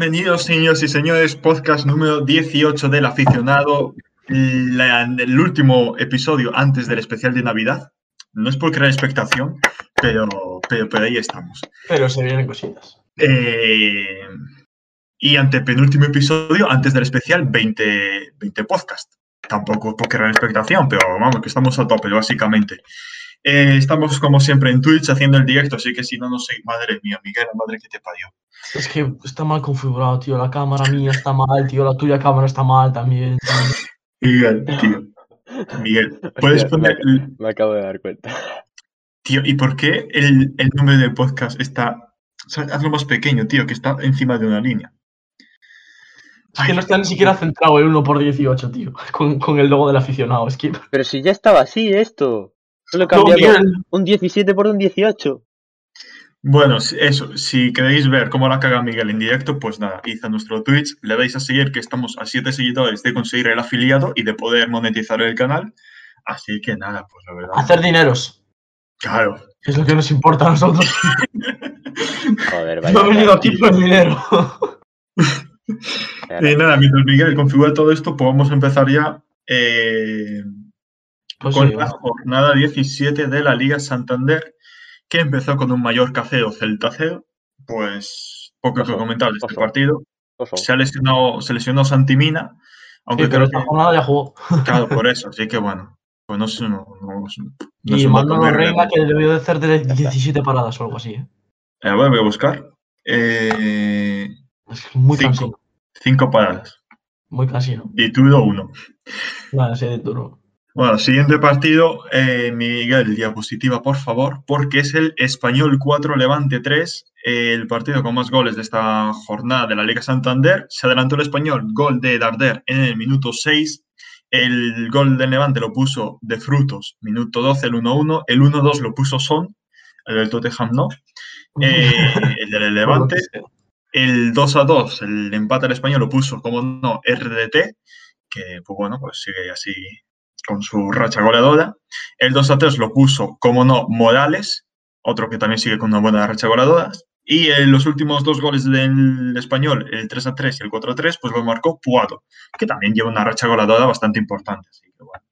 Bienvenidos, señores y señores, podcast número 18 del aficionado, la- el último episodio antes del especial de Navidad. No es por crear expectación, pero, pero, pero ahí estamos. Pero se vienen cositas. Eh, y ante penúltimo episodio, antes del especial, 20, 20 podcast. Tampoco es por crear expectación, pero vamos, que estamos a tope, básicamente. Eh, estamos como siempre en Twitch haciendo el directo, así que si no, no sé, madre mía, Miguel, la madre que te parió. Es que está mal configurado, tío. La cámara mía está mal, tío. La tuya cámara está mal también. Miguel, tío. Miguel, puedes poner. el- Me acabo de dar cuenta. Tío, ¿y por qué el, el nombre del podcast está. o sea, hazlo más pequeño, tío, que está encima de una línea. Es que no está ni siquiera centrado el 1 por 18 tío. Con, con el logo del aficionado. Es que. Pero si ya estaba así esto. Solo No, un 17 por un 18. Bueno, eso, si queréis ver cómo la caga Miguel en directo, pues nada, id a nuestro Twitch, le dais a seguir que estamos a 7 seguidores de conseguir el afiliado y de poder monetizar el canal. Así que nada, pues la verdad. Hacer dineros. Claro. Es lo que nos importa a nosotros. Joder, No vaya. he venido aquí por el dinero. Y nada, mientras Miguel configura todo esto, pues vamos a empezar ya eh, Pues con sí, la jornada 17 de la Liga Santander, que empezó con un Mallorca 0, Celta 0. Pues poco que comentar de este partido. Se ha lesionado, se lesionó Santimina, aunque Sí, pero creo esta que, jornada ya jugó. claro, por eso, así que bueno, pues no sé, no, no, no Y Manolo Reina, que debió de hacer de 17 paradas o algo así. ¿eh? Eh, bueno, voy a buscar. Eh, Es muy Cinco. cansino. cinco paradas. Muy cansino. Y Tudo uno. Vale, sí, de turno. Bueno, siguiente partido, eh, Miguel, diapositiva, por favor, porque es el Español 4, Levante 3, el partido con más goles de esta jornada de la Liga Santander. Se adelantó el Español, gol de Darder en el minuto 6. El gol del Levante lo puso de Frutos, minuto 12, el 1-1. El 1-2 lo puso Son, el del Tottenham no. Eh, el del Levante, el 2 a 2, el empate al español lo puso, como no, RDT, que pues bueno, pues sigue así con su racha goleadora. El 2 a 3 lo puso, como no, Morales, otro que también sigue con una buena racha goleadora. Y en los últimos dos goles del español, el 3 a 3 y el 4 a 3, pues lo marcó Puado, que también lleva una racha goleadora bastante importante. Así que bueno.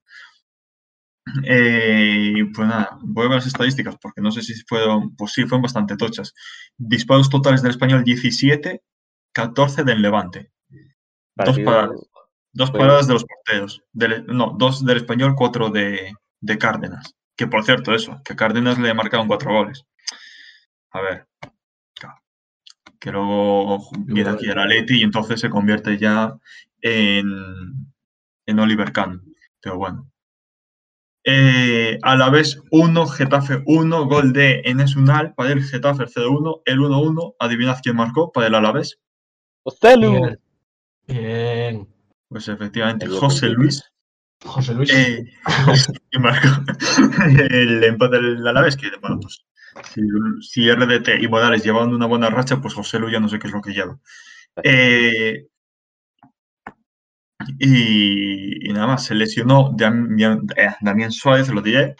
Eh, pues nada, voy a ver las estadísticas porque no sé si fueron, pues sí, fueron bastante tochas. Disparos totales del español 17, 14 del Levante. Dos Partido- paradas. Dos paradas de los porteros. Del- no, dos del español, cuatro de, de Cárdenas. Que por cierto, eso, que a Cárdenas le marcaron cuatro goles. A ver. Que luego viene aquí el Atleti y entonces se convierte ya en, en Oliver Kahn. Pero bueno. Eh, a la vez 1, Getafe 1, gol de Enes Unal para el Getafe el 0-1, el 1-1, adivinad quién marcó para el Alavés. Bien. Bien. Pues efectivamente, José. Luis José Luis. eh, que marcó el empate del Alavés, que bueno, pues si, si RDT y Morales llevan una buena racha, pues José Luis ya no sé qué es lo que lleva. Eh, y, y nada más, se lesionó Damián, eh, Damián Suárez, lo diré,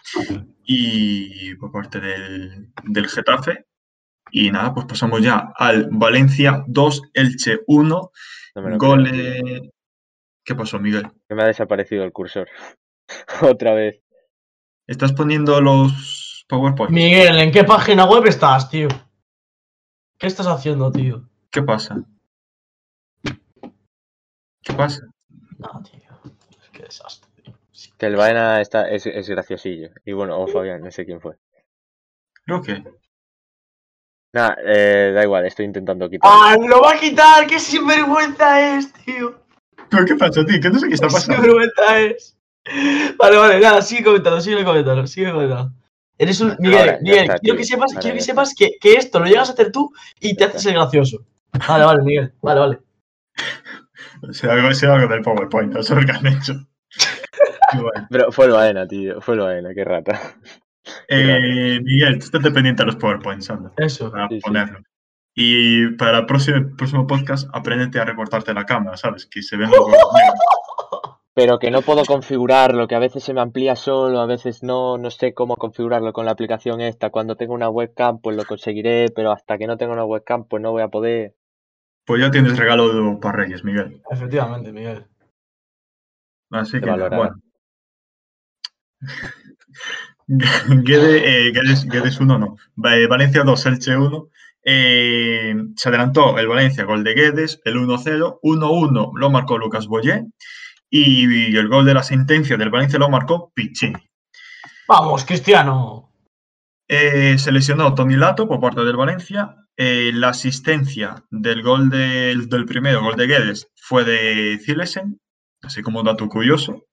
y por parte del, del Getafe. Y nada, pues pasamos ya al Valencia 2, Elche 1, No me ¿Qué pasó, Miguel? Que me ha desaparecido el cursor. Otra vez. ¿Estás poniendo los PowerPoint? Miguel, ¿en qué página web estás, tío? ¿Qué estás haciendo, tío? ¿Qué pasa? ¿Qué pasa? No, tío. Qué desastre, tío. Que el Baena está, es, es graciosillo. Y bueno, o Fabián, no sé quién fue. Creo que. Nada, eh, da igual, estoy intentando quitar. ¡Ah, lo va a quitar! ¡Qué sinvergüenza es, tío! ¿Pero qué pasa, tío? Que no sé qué está ¡Qué pasando. sinvergüenza es! Vale, vale, nada, sigue comentando, sigue comentando, sigue comentando. Eres un. Miguel, Ahora, Miguel, está, quiero que sepas, Ahora quiero que sepas que, que esto lo llegas a hacer tú y te haces el gracioso. Vale, vale, Miguel. Vale, vale. Algo, sea algo del PowerPoint, eso es lo que han hecho. Bueno. Pero fue el Baena, tío. Fue el Baena, qué rata. Eh, Miguel, tú estate pendiente de los PowerPoints, anda, Eso. para Sí, sí. Y para el próximo, próximo podcast, apréndete a recortarte la cámara, ¿sabes? Que se negros. Pero que no puedo configurarlo, que a veces se me amplía solo, a veces no, no sé cómo configurarlo con la aplicación esta. Cuando tengo una webcam, pues lo conseguiré, pero hasta que no tenga una webcam, pues no voy a poder. Pues ya tienes regalo para Reyes, Miguel. Efectivamente, Miguel. Así Te que, valorará. bueno. Guede, eh, Guedes, Guedes 1 no. Eh, Valencia 2, Elche 1. Eh, se adelantó el Valencia, gol de Guedes, el 1-0. 1-1 lo marcó Lucas Boyé. Y el gol de la sentencia del Valencia lo marcó Piccini. Vamos, Cristiano. Eh, se lesionó Tony Lato por parte del Valencia. Eh, la asistencia del gol del, del primero, gol de Guedes, fue de Zilesen, así como un dato curioso.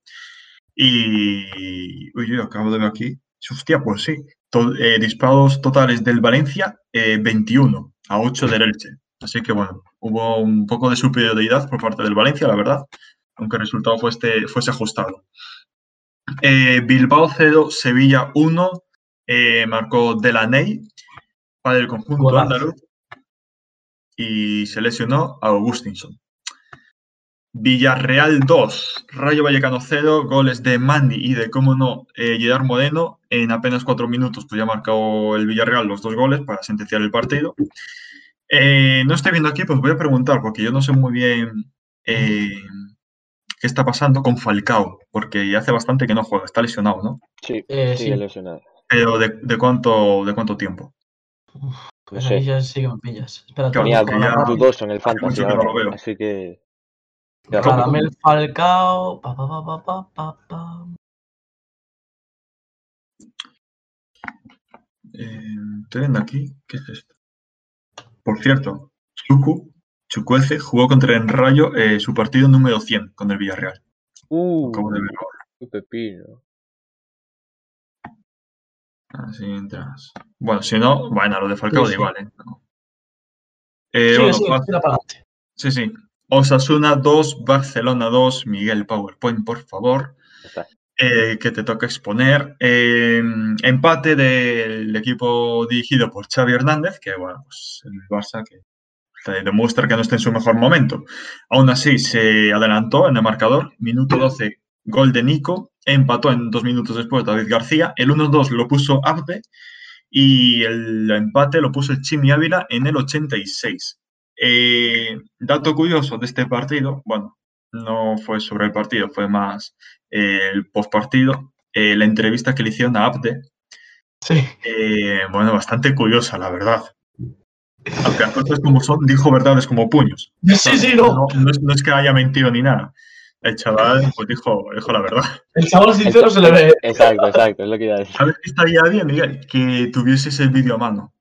Y. Uy, yo acabo de ver aquí. Hostia, pues sí. To- eh, disparos totales del Valencia, eh, 21 a 8 del Elche. Así que bueno, hubo un poco de superioridad por parte del Valencia, la verdad, aunque el resultado fuese, fuese ajustado. Eh, Bilbao 0, Sevilla 1, eh, marcó Delaney para el conjunto andaluz y se lesionó a Augustinson. Villarreal 2, Rayo Vallecano 0, goles de Mandy y de, cómo no, eh, Gerard Moreno. En apenas cuatro minutos pues ya marcó el Villarreal los dos goles para sentenciar el partido. Eh, no estoy viendo aquí, pues voy a preguntar, porque yo no sé muy bien eh, qué está pasando con Falcao, porque ya hace bastante que no juega, está lesionado, ¿no? Sí, Eh, sigue sí. lesionado. Pero ¿de, de cuánto, de cuánto tiempo? Pues No sé. sí que me pillas. Espera, Claro, Tenía dudoso en el fantasy mucho que no ahora, lo veo. así que... Radamel Falcao. Pa, pa, pa, pa, pa, pa, pa. Eh, estoy viendo aquí, ¿qué es esto? Por cierto, Chuku, Chukwueze jugó contra el Rayo eh, su partido número 100 con el Villarreal. Uh, Acabo de verlo qué pepino. Así entras. Bueno, si no, bueno, lo de Falcao Sí, da sí. igual, ¿eh? No. Eh, Sigue, bueno, tira para adelante. sí, sí. Osasuna 2, Barcelona 2, Miguel PowerPoint, por favor. Eh, que te toca exponer. Eh, empate del equipo dirigido por Xavi Hernández, que bueno, pues el Barça que demuestra que no está en su mejor momento. Aún así, se adelantó en el marcador, minuto 12, gol de Nico, empató en dos minutos después David García, el 1-2 lo puso Abde y el empate lo puso el Chimi Ávila en el 86. Eh, dato curioso de este partido, bueno, no fue sobre el partido, fue más eh, el postpartido, eh, la entrevista que le hicieron a Abde, Sí. eh, bueno, bastante curiosa, la verdad. Aunque las cosas como son, dijo verdades como puños. Sí, sí, no. No, no es, no es que haya mentido ni nada. El chaval pues dijo, dijo la verdad. El chaval sincero se le ve. Exacto, exacto, es lo que iba a decir. ¿Sabes qué estaría bien, Miguel? Que tuvieses el vídeo a mano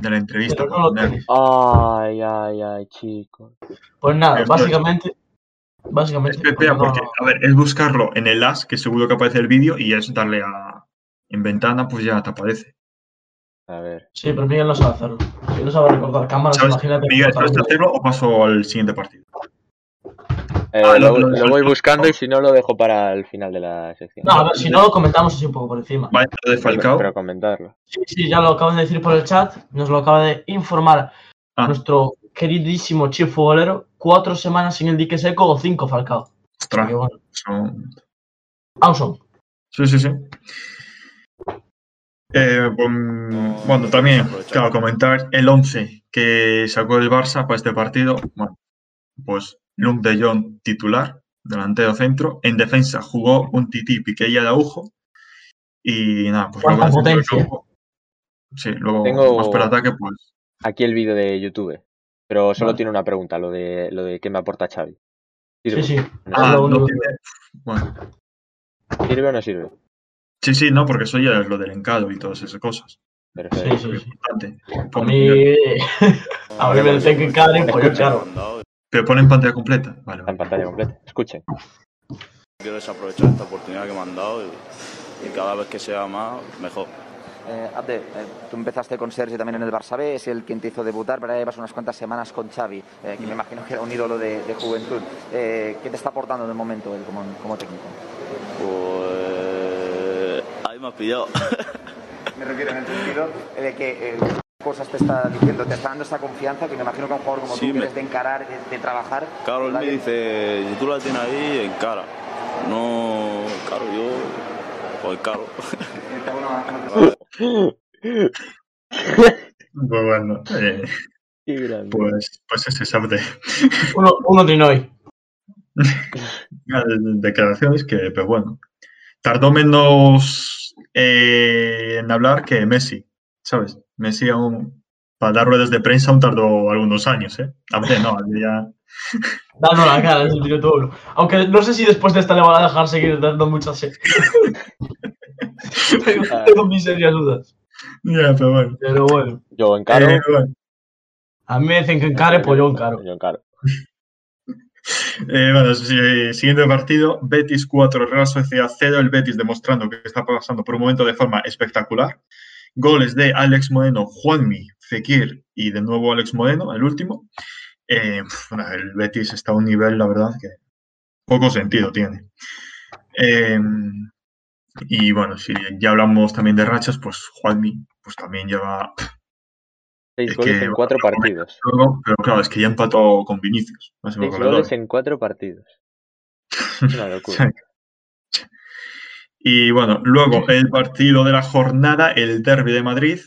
de la entrevista. No tienes. Ay, ay, ay, chicos. Pues nada, Esto es- básicamente. Básicamente. Espera, pues no- porque, a ver, es buscarlo en el as, que seguro que aparece el vídeo, y es darle a. En ventana, pues ya te aparece. A ver. Sí, pero Miguel no sabe hacerlo. Si no sabe recordar cámaras, ¿Sabes? imagínate. Miguel, ¿sabes hacerlo o paso al siguiente partido? Eh, Ah, lo, lo- lo- lo voy buscando y si no lo dejo para el final de la sección. No, a ver, si no lo comentamos así un poco por encima. Vale, lo de pero, Falcao. pero comentarlo. Sí, sí, ya lo acabas de decir por el chat. Nos lo acaba de informar Ah. nuestro queridísimo chief futbolero. Cuatro semanas sin el dique seco o cinco Falcao. Ostras, bueno. son- Auson. Sí, sí, sí. Eh, pues, bueno, también, claro, comentar el 11 que sacó el Barça para este partido. Bueno, pues Luke de Jong titular, delantero centro. En defensa jugó un Titi, Piqué y Araujo. Y nada, pues luego potencia. Sí, Tengo- más ataque, pues. Aquí el vídeo de YouTube. Pero solo Vale. tiene una pregunta, lo de lo de qué me aporta Xavi. Sí, ¿Sirve? sí. ¿No Ah, lo no tiene. Bueno, ¿Sirve o no sirve? sí, sí, no, porque eso ya es lo del encado y todas esas cosas. Perfecto. Sí, sí, sí. Importante. A mí. A mí me dicen que Karen, pues yo claro. Pero ponen pantalla completa. Vale, en pantalla completa. Escuchen. Quiero desaprovechar esta oportunidad que me han dado y, y cada vez que sea más, mejor. Eh, Abde, eh, tú empezaste con Sergi también en el Barça B, es el quien te hizo debutar, pero ahora llevas unas cuantas semanas con Xavi, eh, que me imagino que era un ídolo de, de juventud. Eh, ¿Qué te está aportando en el momento él como, como técnico? Pues ahí me has pillado. Me refiero en el sentido de que eh, cosas te está diciendo, te está dando esa confianza que me imagino que un jugador como Sí, tú, me- de encarar, de, de trabajar... Claro, él me dice, si tú la tienes ahí, en cara. No, claro, yo, pues caro. Pues bueno, eh, Qué grande. Pues, pues ese sabe Uno, uno Trinoy. declaraciones que, pero bueno, tardó menos eh, en hablar que Messi, ¿sabes? Messi aún, para dar ruedas de prensa aún tardó algunos años, ¿eh? Hombre, no, ya... Dando la cara, es el director. Aunque no sé si después de esta le van a dejar seguir dando muchas series. tengo, tengo mis serias dudas. Ya, pero bueno. Pero bueno. Yo encaro. Eh, bueno. A mí me dicen que encare, pues yo encaro. Yo encaro. Eh, bueno, siguiente partido, Betis 4, Real Sociedad 0, el Betis demostrando que está pasando por un momento de forma espectacular. Goles de Alex Moreno, Juanmi, Fekir y de nuevo Alex Moreno, el último. Eh, bueno, el Betis está a un nivel, la verdad, que poco sentido tiene. Eh, y bueno, si ya hablamos también de rachas, pues Juanmi pues también lleva Seis Es goles que- en cuatro partidos. Luego, pero claro, es que ya empató con Vinicius. Seis goles en cuatro partidos. Una locura. Y bueno, luego el partido de la jornada, el Derby de Madrid,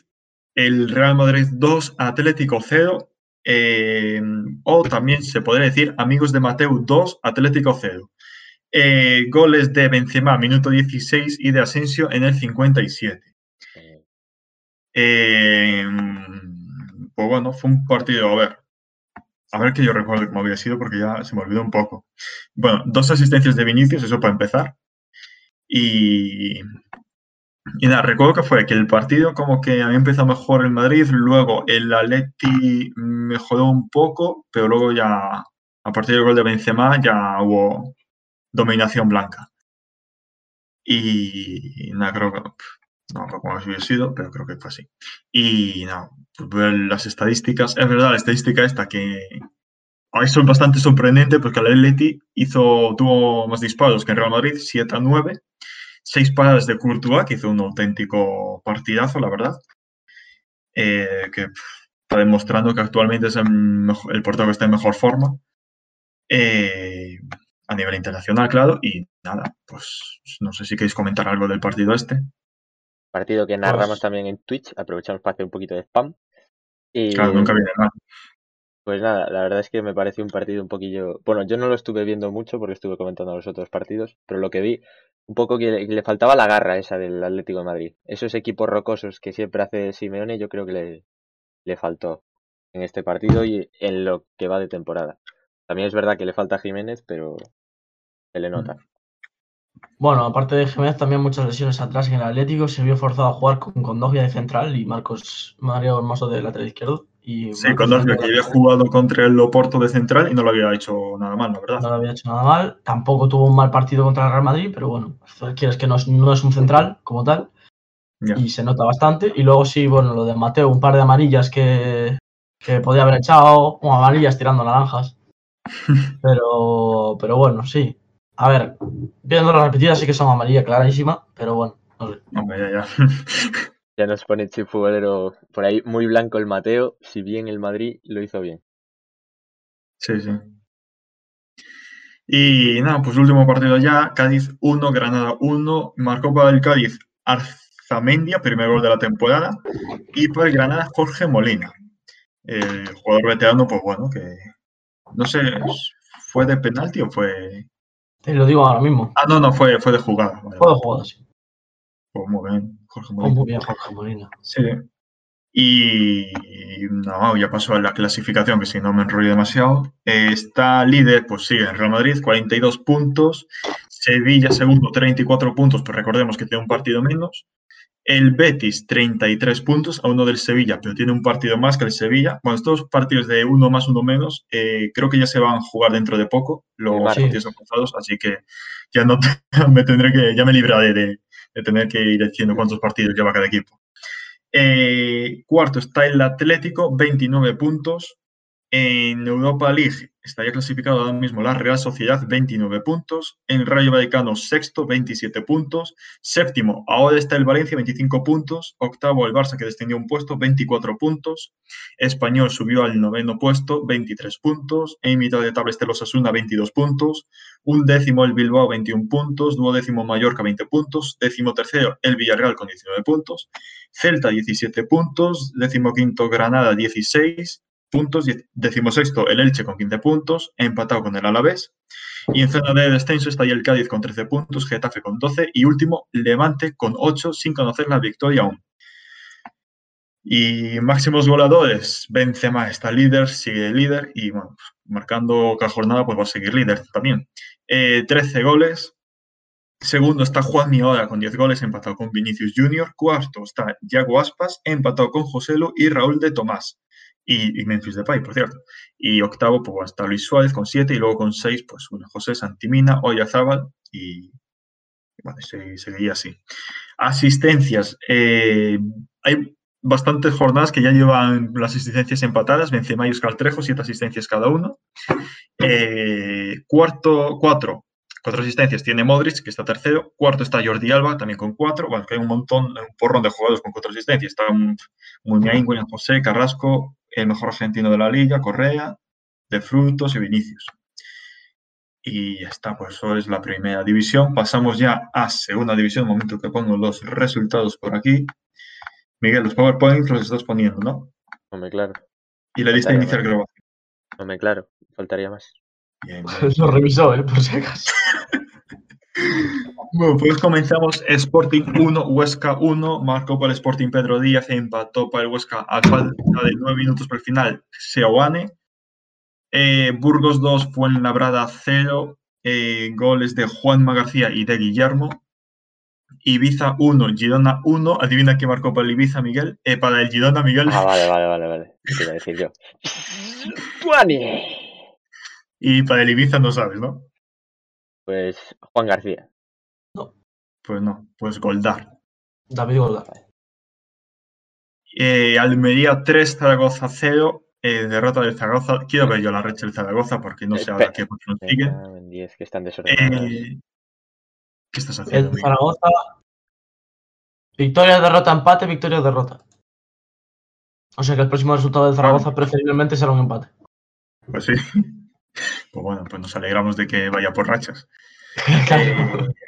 el Real Madrid 2, Atlético 0, eh, o también se podría decir Amigos de Mateu 2, Atlético 0. Eh, goles de Benzema, minuto 16, y de Asensio en el 57. Eh, pues bueno, fue un partido, a ver, a ver que yo recuerdo cómo había sido porque ya se me olvidó un poco. Bueno, dos asistencias de Vinicius, eso para empezar. Y, y nada, recuerdo que fue que el partido como que había empezado mejor el Madrid, luego el Atleti mejoró un poco, pero luego ya a partir del gol de Benzema ya hubo dominación blanca. Y nada, creo que no recuerdo cómo había sido, pero creo que fue así. Y nada, pues ver las estadísticas, es verdad, la estadística esta que Ahí son bastante sorprendente porque el Atleti hizo, tuvo más disparos que el Real Madrid, 7 a 9. Seis paradas de Courtois, que hizo un auténtico partidazo, la verdad. Eh, que pff, está demostrando que actualmente es el, mejor- el portero que está en mejor forma. Eh, a nivel internacional, claro. Y nada, pues no sé si queréis comentar algo del partido este. Partido que narramos Pues- también en Twitch. Aprovechamos para hacer un poquito de spam. Y Claro, nunca viene mal. pues nada, la verdad es que me pareció un partido un poquillo. Bueno, yo no lo estuve viendo mucho porque estuve comentando los otros partidos, pero lo que vi, un poco que le, faltaba la garra esa del Atlético de Madrid. Esos equipos rocosos que siempre hace Simeone, yo creo que le, le faltó en este partido y en lo que va de temporada. También es verdad que le falta a Jiménez, pero se le nota. Bueno, aparte de Jiménez, también muchas lesiones atrás en el Atlético. Se vio forzado a jugar con Condogbia de central y Marcos Mario Hermoso de lateral izquierdo. Y Sí, con dos que había jugado contra el Loporto de central y no lo había hecho nada mal, la verdad. no lo había hecho nada mal. Tampoco tuvo un mal partido contra el Real Madrid, pero bueno, quieres que no es, no es un central como tal. Y se nota bastante. Y luego sí, bueno, lo de Mateo, un par de amarillas que, que podía haber echado, o amarillas tirando naranjas. Pero, pero bueno, sí. A ver, viendo las repetidas sí que son amarillas clarísima, pero bueno, no sé. Ya, ya. Ya nos pone Chip Futbolero por ahí muy blanco el Mateo, si bien el Madrid lo hizo bien. Sí, sí. Y nada, pues último partido ya, Cádiz 1, Granada 1, marcó para el Cádiz Arzamendia, primer gol de la temporada, y para el Granada Jorge Molina, el jugador veterano, pues bueno, que no sé, ¿fue de penalti o fue...? Te lo digo ahora mismo. Ah, no, no, fue, fue de jugada. Vale, Juego vale. jugado así. Pues muy bien, Jorge Molina. muy bien, Jorge Molina. Sí. Y no, ya pasó a la clasificación, que si no me enrollo demasiado. Eh, está líder, pues sigue el Real Madrid, 42 puntos. Sevilla segundo, 34 puntos, pero recordemos que tiene un partido menos. El Betis, 33 puntos, a uno del Sevilla, pero tiene un partido más que el Sevilla. Bueno, estos partidos de uno más, uno menos, eh, creo que ya se van a jugar dentro de poco, los partidos avanzados, así que ya no me tendré que, ya me libraré de, de tener que ir diciendo cuántos partidos lleva cada equipo. Eh, cuarto está el Atlético, 29 puntos. En Europa League estaría clasificado ahora mismo la Real Sociedad, 29 puntos. En Rayo Vallecano, sexto, 27 puntos. Séptimo, ahora está el Valencia, 25 puntos. Octavo, el Barça, que descendió un puesto, 24 puntos. Español subió al noveno puesto, 23 puntos. En mitad de tabla está el Osasuna, 22 puntos. Un décimo, el Bilbao, 21 puntos. Duodécimo, Mallorca, 20 puntos. Décimo tercero, el Villarreal, con 19 puntos. Celta 17 puntos, decimoquinto Granada 16, puntos. Decimosexto, el Elche con 15 puntos, empatado con el Alavés. Y en zona de descenso está ahí el Cádiz con 13 puntos, Getafe con 12 y último, Levante con 8 sin conocer la victoria aún. Y máximos goleadores, Benzema está líder, sigue líder y bueno, pues, marcando cada jornada pues va a seguir líder también. 13 eh, goles. Segundo está Juan Miola con 10 goles, empatado con Vinicius Junior. Cuarto está Yago Aspas, empatado con Joselo y Raúl de Tomás. Y, y Memphis Depay, por cierto. Y octavo, pues está Luis Suárez con 7 y luego con 6, pues bueno, José Santimina, Oyazábal y, bueno, seguía así. Asistencias. Eh, hay bastantes jornadas que ya llevan las asistencias empatadas. Benzema y Oscar siete asistencias cada uno. Eh, cuarto, cuatro, cuatro asistencias tiene Modric, que está tercero. Cuarto está Jordi Alba, también con cuatro. Bueno, que hay un montón, un porrón de jugadores con cuatro asistencias. Está Muñain, William José, Carrasco, el mejor argentino de la liga, Correa, De Frutos y Vinicius. Y ya está, pues eso es la primera división. Pasamos ya a segunda división, momento que pongo los resultados por aquí. Miguel, los PowerPoints los estás poniendo, ¿no? Hombre, claro. Y la lista de iniciar grabación. Hombre, claro, faltaría más. Bien, Lo revisó, ¿eh? Por si acaso. bueno, pues comenzamos. Sporting 1, Huesca 1. Marcó para el Sporting Pedro Díaz, empató para el Huesca a falta de 9 minutos para el final. Seoane. Eh, Burgos 2, Fuenlabrada 0. Eh, goles de Juanma García y de Guillermo. Ibiza 1, Girona 1. Adivina qué marcó para el Ibiza, Miguel. Eh, para el Girona, Miguel. Ah, vale, vale, vale, vale. ¿Qué iba a decir yo? y para el Ibiza no sabes, ¿no? Pues Juan García. No. Pues no, pues Goldar. David Goldar. Eh, Almería 3, Zaragoza 0. Eh, derrota del Zaragoza. Quiero ver yo la recha del Zaragoza porque no sé ahora qué consigue. que están desordenados. Eh, ¿Qué estás haciendo? El Zaragoza. Victoria, derrota, empate, victoria, derrota. O sea que el próximo resultado del Zaragoza preferiblemente será un empate. Pues sí. Pues bueno, pues nos alegramos de que vaya por rachas. Claro.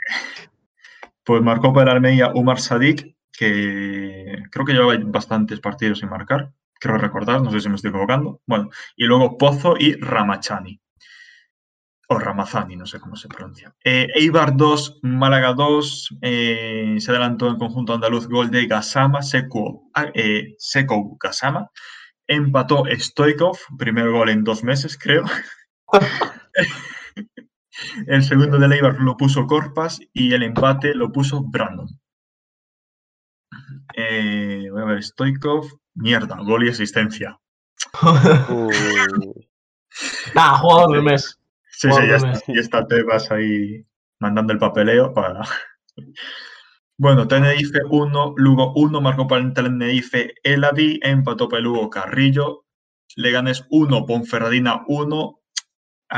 Pues marcó para el Almería Umar Sadik, que creo que lleva bastantes partidos sin marcar. Creo recordar, no sé si me estoy equivocando. Bueno, y luego Pozo y Ramachani o Ramazani, no sé cómo se pronuncia. Eh, Eibar 2, Málaga 2, eh, se adelantó el conjunto andaluz gol de Gasama, Seco, ah, eh, Seco Gasama, empató Stoikov, primer gol en dos meses, creo. el segundo de Eibar lo puso Corpas y el empate lo puso Brandon. voy a ver, Stoikov, mierda, gol y asistencia. Nah, jugador del mes. Sí, sí, ya está, ya está Tebas ahí mandando el papeleo para. Bueno, Tenerife 1, Lugo 1, marcó para el Tenerife Eladi, empató para el Lugo Carrillo, Leganes 1, Ponferradina 1.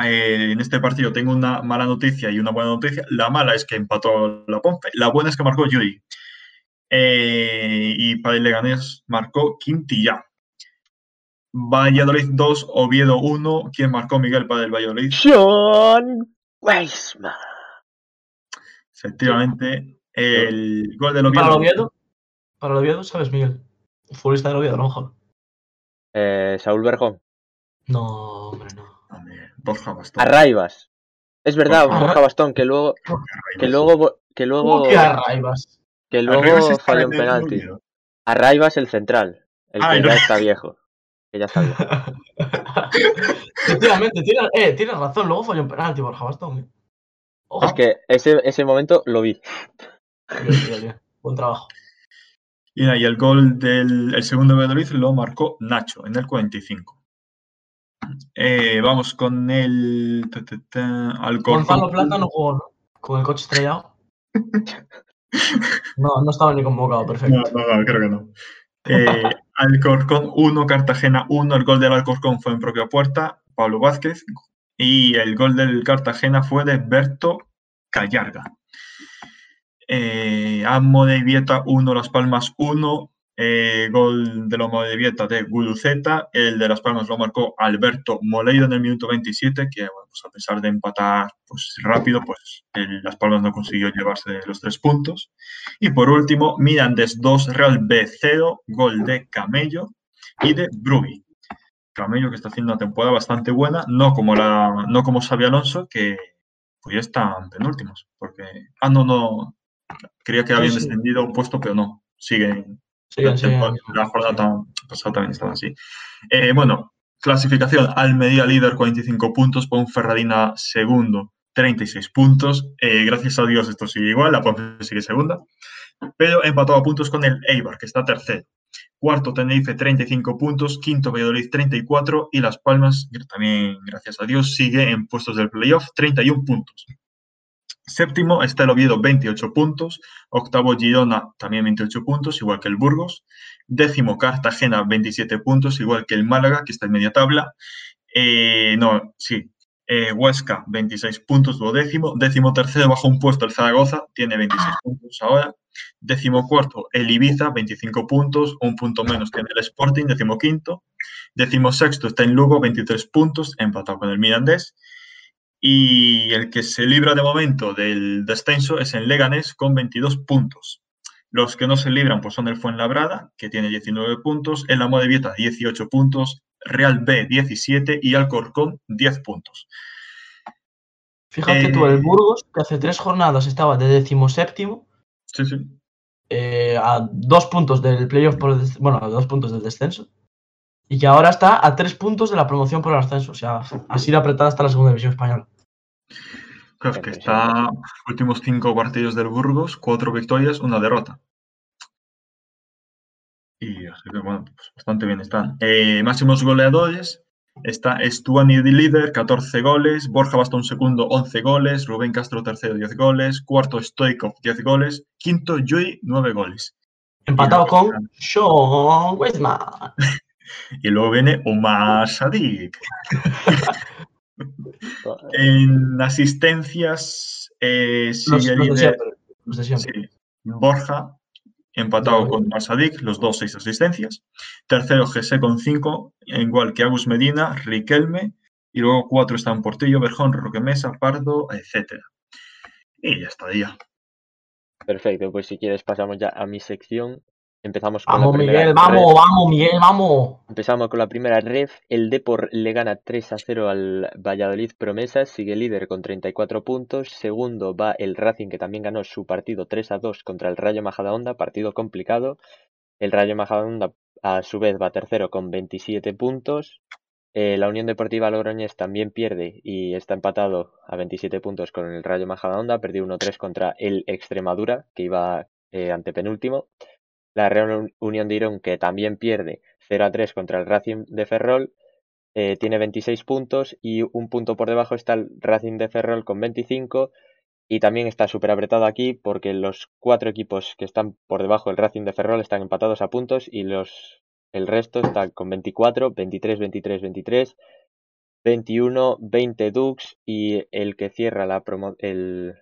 Eh, en este partido tengo una mala noticia y una buena noticia. La mala es que empató la Ponfe, la buena es que marcó Yuri. Eh, y para el Leganés marcó Quintilla. Valladolid 2, Oviedo 1. ¿Quién marcó Miguel para el Valladolid? John Weisman. Efectivamente, el gol del ¿Para el Oviedo. Oviedo? ¿Para el Oviedo sabes, Miguel? Futbolista del Oviedo, a lo mejor. Eh, Saúl Berjón. No, hombre, no. Borja Bastón. Arraibas. Es verdad, Borja- Borja Bastón, que luego, que luego, que luego, ¿Cómo que Arraibas? que luego falló un el penalti. Arraibas el central, el Ay, que no. ya está viejo. Que ya está viejo. Efectivamente, tienes, eh, tienes razón. Luego falló un penalti, Borja Bastón. eh. Ojo. Es que ese, ese momento lo vi. Buen trabajo. Y, y el gol del el segundo de lo marcó Nacho en el 45. Eh, vamos con el ta, ta, ta, Alcorcón. Gonzalo Plata no jugó, ¿no? Con el coche estrellado. No, no estaba ni convocado, perfecto. No, no, no, creo que no. Eh, Alcorcón 1, Cartagena 1. El gol del Alcorcón fue en propia puerta, Pablo Vázquez. Y el gol del Cartagena fue de Berto Callarga. Eh, Amo de Vieta 1, Las Palmas 1. Eh, gol de Vieta de Guruceta. El de Las Palmas lo marcó Alberto Moleiro en el minuto 27, que bueno, pues a pesar de empatar pues, rápido, pues el Las Palmas no consiguió llevarse los tres puntos. Y por último, Mirandes 2, Real B 0, gol de Camello y de Brugi. Camello que está haciendo una temporada bastante buena, no como la, no como Xavi Alonso, que pues ya están penúltimos, porque ah no no creía que habían sí. descendido un puesto, pero no, siguen La, jornada pasada también estaban así. Eh, bueno, clasificación, Almería líder 45 puntos, Ponferradina segundo 36 puntos. Eh, gracias a Dios esto sigue igual, la Ponfe sigue segunda, pero empatado a puntos con el Eibar, que está tercero. Cuarto Tenerife 35 puntos, quinto Valladolid 34 y Las Palmas, también gracias a Dios sigue en puestos del playoff 31 puntos. Séptimo está el Oviedo 28 puntos, octavo Girona también 28 puntos, igual que el Burgos. Décimo Cartagena 27 puntos, igual que el Málaga, que está en media tabla. Eh, no, sí. Eh, Huesca 26 puntos, duodécimo. Décimo tercero bajo un puesto el Zaragoza, tiene 26 puntos ahora. Décimo cuarto el Ibiza 25 puntos, un punto menos tiene el Sporting, décimo quinto. Décimo sexto está en Lugo 23 puntos, empatado con el Mirandés. Y el que se libra de momento del descenso es el Leganés con 22 puntos. Los que no se libran pues son el Fuenlabrada, que tiene 19 puntos, el Amorebieta 18 puntos, Real B 17 y Alcorcón 10 puntos. Fíjate tú, el Eh, Burgos, que hace tres jornadas estaba de decimoséptimo, Sí, sí. eh, a dos puntos del playoff por el bueno, a dos puntos del descenso. Y que ahora está a tres puntos de la promoción por el ascenso. O sea, así de apretada está la segunda división española. Claro, es que está últimos cinco partidos del Burgos, cuatro victorias, una derrota. Y así que bueno, pues bastante bien están. Eh, máximos goleadores. Está Stuani de líder, 14 goles. Borja Bastón segundo, 11 goles. Rubén Castro tercero, 10 goles. Cuarto Stoikov, 10 goles. Quinto Yui, 9 goles. Empatado luego con Sean Weisman. Y luego viene Omar Sadik. En asistencias eh, Los, sigue los de líder. siempre. Los de siempre. Sí. Borja, empatado con Marsadik, los dos seis asistencias. Tercero, Jesse con cinco, igual que Agus Medina, Riquelme. Y luego cuatro están Portillo, Berjón, Roque Mesa, Pardo, etc. Y ya estaría. Perfecto, pues si quieres pasamos ya a mi sección. Empezamos con Vamos, la primera Miguel, ref. vamos, vamos, Miguel, vamos. Empezamos con la primera ref. El Depor le gana 3 a 0 al Valladolid Promesas. Sigue líder con 34 puntos. Segundo va el Racing, que también ganó su partido 3 a 2 contra el Rayo Majadahonda. Partido complicado. El Rayo Majadahonda, a su vez, va tercero con 27 puntos. Eh, la Unión Deportiva Logroñés también pierde y está empatado a 27 puntos con el Rayo Majadahonda. Perdió 1-3 contra el Extremadura, que iba eh, antepenúltimo. La Real Unión de Irún, que también pierde 0 a 3 contra el Racing de Ferrol, eh, tiene 26 puntos y un punto por debajo está el Racing de Ferrol con 25 y también está súper apretado aquí porque los cuatro equipos que están por debajo del Racing de Ferrol están empatados a puntos y los el resto están con 24, 23, 23, 23, 21, 20 Dux y el que cierra la, promo- el,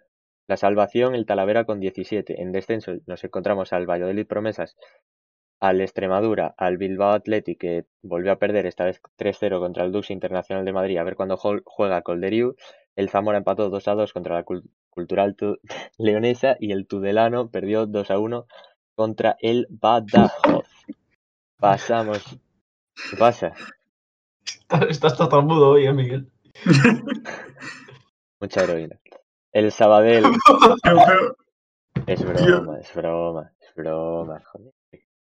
la salvación, el Talavera con 17. En descenso nos encontramos al Valladolid Promesas, al Extremadura, al Bilbao Athletic, que volvió a perder esta vez 3-0 contra el Dux Internacional de Madrid, a ver cuándo jol- juega Colderiu. El Zamora empató 2-2 contra la Cul- Cultural Tu- Leonesa y el Tudelano perdió 2-1 contra el Badajoz. Pasamos. ¿Qué pasa? Estás tartamudo hoy, eh, Miguel. Mucha heroína. El Sabadell es broma, es broma, es broma, joder.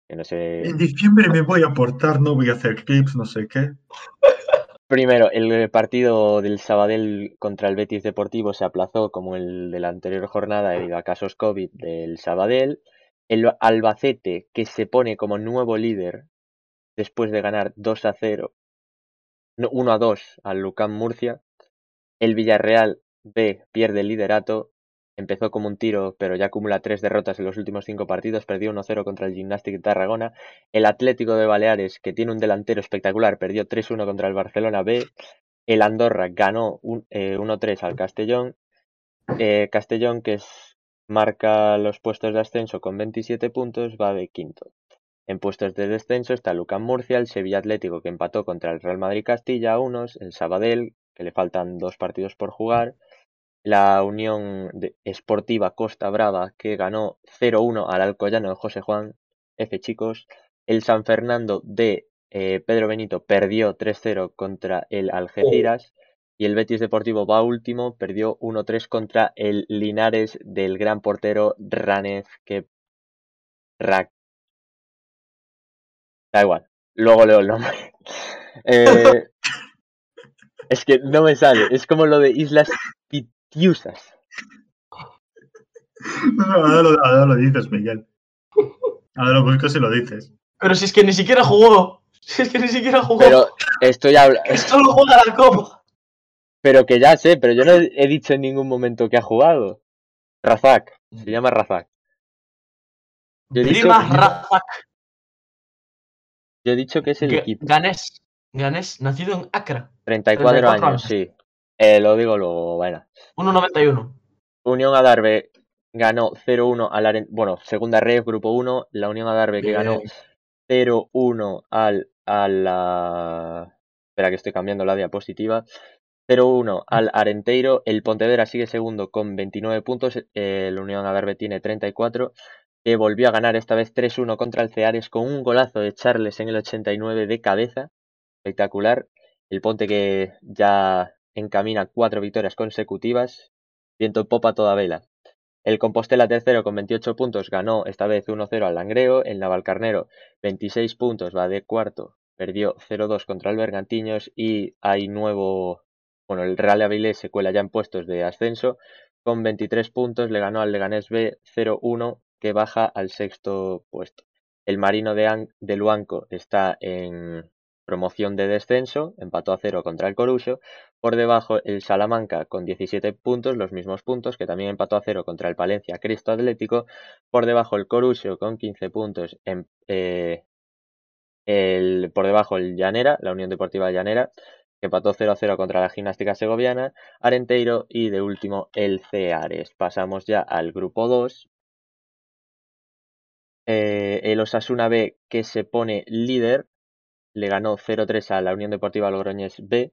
Que no sé. en diciembre me voy a aportar, no voy a hacer clips, no sé qué. Primero, el partido del Sabadell contra el Betis Deportivo se aplazó como el de la anterior jornada debido a casos COVID del Sabadell. El Albacete, que se pone como nuevo líder después de ganar 2 a 0, no, 1 a 2 al Lucán Murcia. El Villarreal B pierde el liderato. Empezó como un tiro, pero ya acumula tres derrotas en los últimos cinco partidos. Perdió 1-0 contra el Gimnàstic de Tarragona. El Atlético de Baleares, que tiene un delantero espectacular, perdió 3-1 contra el Barcelona B. El Andorra ganó un- eh, 1-3 al Castellón. Eh, Castellón, que marca los puestos de ascenso con 27 puntos, va de quinto. En puestos de descenso está Lucán Murcia, el Sevilla Atlético, que empató contra el Real Madrid Castilla a unos, el Sabadell, que le faltan dos partidos por jugar, la Unión Esportiva Costa Brava, que ganó 0-1 al Alcoyano de José Juan, F chicos, el San Fernando de eh, Pedro Benito perdió 3-0 contra el Algeciras y el Betis Deportivo va último, perdió 1-3 contra el Linares del gran portero Ranez que Da igual, luego leo el nombre. Eh, es que no me sale, es como lo de Islas Pitiusas. ahora, lo, ahora lo dices, Miguel. Ahora lo buscas y lo dices. Pero si es que ni siquiera jugó. Si es que ni siquiera jugó. Pero estoy hablando. Que solo juega la copa. Pero que ya sé, pero yo no he dicho en ningún momento que ha jugado. Razak, se llama Razak. Yo he dicho, Prima Razak. yo he dicho que es el equipo. Ganés. Ganés, nacido en Accra. 34, 34 años, años. sí. Eh, lo digo luego, bueno. 1.91. Unión Adarve ganó 0-1 al Aren- bueno, segunda red, grupo 1, la Unión Adarve que ganó Bien. 0-1 al a la espera que estoy cambiando la diapositiva. 0-1 al Arenteiro, el Pontevedra sigue segundo con 29 puntos, el Unión Adarve tiene 34, que volvió a ganar esta vez 3-1 contra el Ceares con un golazo de Charles en el 89 de cabeza, espectacular. El Ponte que ya encamina cuatro victorias consecutivas, viento en popa toda vela. El Compostela tercero con 28 puntos ganó esta vez 1-0 al Langreo. El Navalcarnero 26 puntos va de cuarto, perdió 0-2 contra el Bergantiños y hay nuevo, bueno, el Real Avilés se cuela ya en puestos de ascenso. Con 23 puntos le ganó al Leganés B 0-1 que baja al sexto puesto. El Marino de, An- de Luanco está en promoción de descenso, empató a cero contra el Coruso. Por debajo el Salamanca con 17 puntos, los mismos puntos, que también empató a cero contra el Palencia Cristo Atlético. Por debajo el Coruso con 15 puntos, eh, el, por debajo el Llanera, la Unión Deportiva Llanera, que empató 0 a 0 contra la Gimnástica Segoviana, Arenteiro y de último el Ceares. Pasamos ya al grupo 2. Eh, el Osasuna B que se pone líder le ganó 0-3 a la Unión Deportiva Logroñés B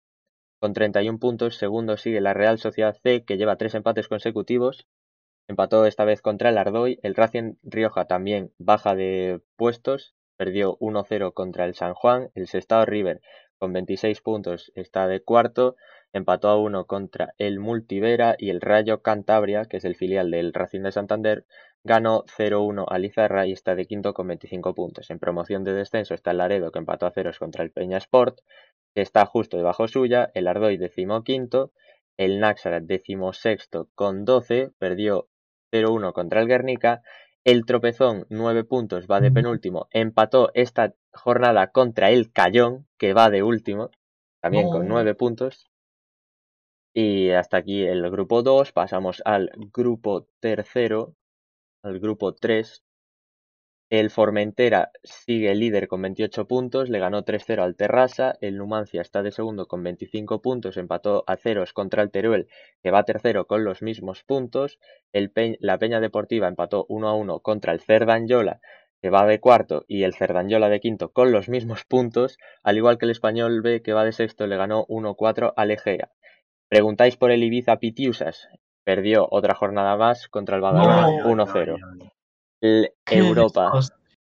con 31 puntos. Segundo sigue la Real Sociedad C que lleva tres empates consecutivos. Empató esta vez contra el Ardoy. El Racing Rioja también baja de puestos. Perdió 1-0 contra el San Juan. El Sestao River con 26 puntos está de cuarto. Empató a 1 contra el Multivera y el Rayo Cantabria, que es el filial del Racing de Santander, ganó 0-1 a Lizarra y está de quinto con 25 puntos. En promoción de descenso está el Laredo, que empató a ceros contra el Peña Sport, que está justo debajo suya. El Ardoy decimoquinto. El Náxara decimosexto con 12, perdió 0-1 contra el Guernica. El Tropezón, 9 puntos, va de penúltimo. Empató esta jornada contra el Cayón, que va de último, también con No. 9 puntos. Y hasta aquí el grupo 2. Pasamos al grupo tercero, al grupo 3. El Formentera sigue líder con 28 puntos, le ganó 3-0 al Terrassa. El Numancia está de segundo con 25 puntos, empató a ceros contra el Teruel, que va tercero con los mismos puntos. La Peña Deportiva empató 1-1 contra el Cerdanyola, que va de cuarto, y el Cerdanyola de quinto con los mismos puntos, al igual que el Español B, que va de sexto, le ganó 1-4 al Egea. Preguntáis por el Ibiza Pitiusas, perdió otra jornada más contra el Badalona No. 1-0. El Europa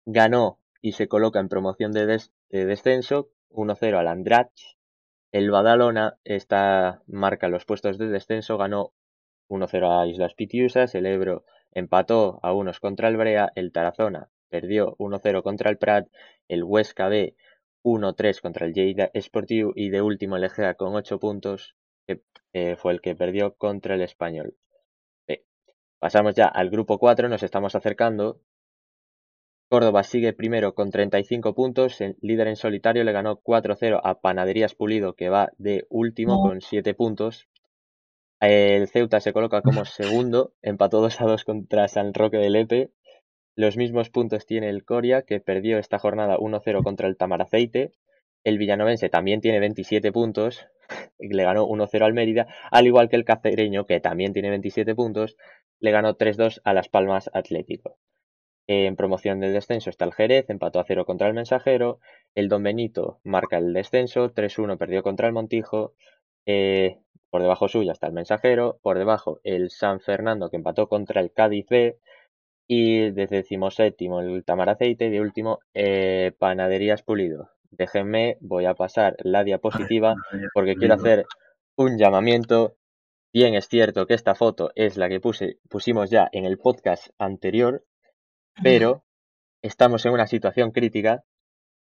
ganó y se coloca en promoción de, des- de descenso 1-0 al Andratx. El Badalona está, marca los puestos de descenso, ganó 1-0 a Islas Pitiusas. El Ebro empató a unos contra el Brea. El Tarazona perdió 1-0 contra el Prat. El Huesca B 1-3 contra el Lleida Sportiu. Y de último el Egea con 8 puntos, que eh, fue el que perdió contra el Español. B. Pasamos ya al grupo 4, nos estamos acercando. Córdoba sigue primero con 35 puntos, el líder en solitario le ganó 4-0 a Panaderías Pulido, que va de último con 7 puntos. El Ceuta se coloca como segundo, empató 2-2 contra San Roque de Lepe. Los mismos puntos tiene el Coria, que perdió esta jornada 1-0 contra el Tamaraceite. El Villanovense también tiene 27 puntos, le ganó 1-0 al Mérida, al igual que el Cacereño, que también tiene 27 puntos, le ganó 3-2 a Las Palmas Atlético. En promoción del descenso está el Jerez, empató a 0 contra el Mensajero. El Don Benito marca el descenso, 3-1 perdió contra el Montijo. Eh, por debajo suya está el Mensajero. Por debajo el San Fernando que empató contra el Cádiz B. Y de decimoséptimo el Tamaraceite. Y de último eh, Panaderías Pulido. Déjenme, voy a pasar la diapositiva porque quiero hacer un llamamiento. Bien, es cierto que esta foto es la que puse, pusimos ya en el podcast anterior, pero estamos en una situación crítica.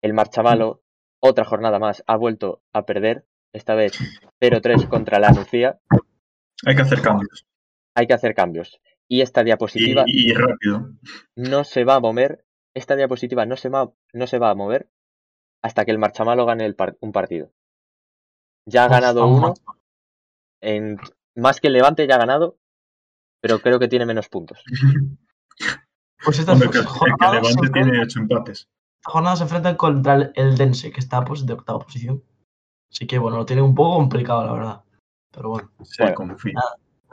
El Marchamalo, otra jornada más, ha vuelto a perder, esta vez 0-3 contra la Lucía. Hay que hacer cambios. Hay que hacer cambios. Y esta diapositiva Y, y rápido. no se va a mover. Esta diapositiva no se va, no se va a mover hasta que el Marchamalo gane el par- un partido. Ya ha ganado uno. En, más que el Levante ya ha ganado, pero creo que tiene menos puntos. Pues estas Hombre, que, que se Levante tiene ocho empates. jornadas se enfrentan contra el, el Dense, que está pues de octava posición. Así que bueno, lo tiene un poco complicado, la verdad. Pero bueno, Se Bueno. confía.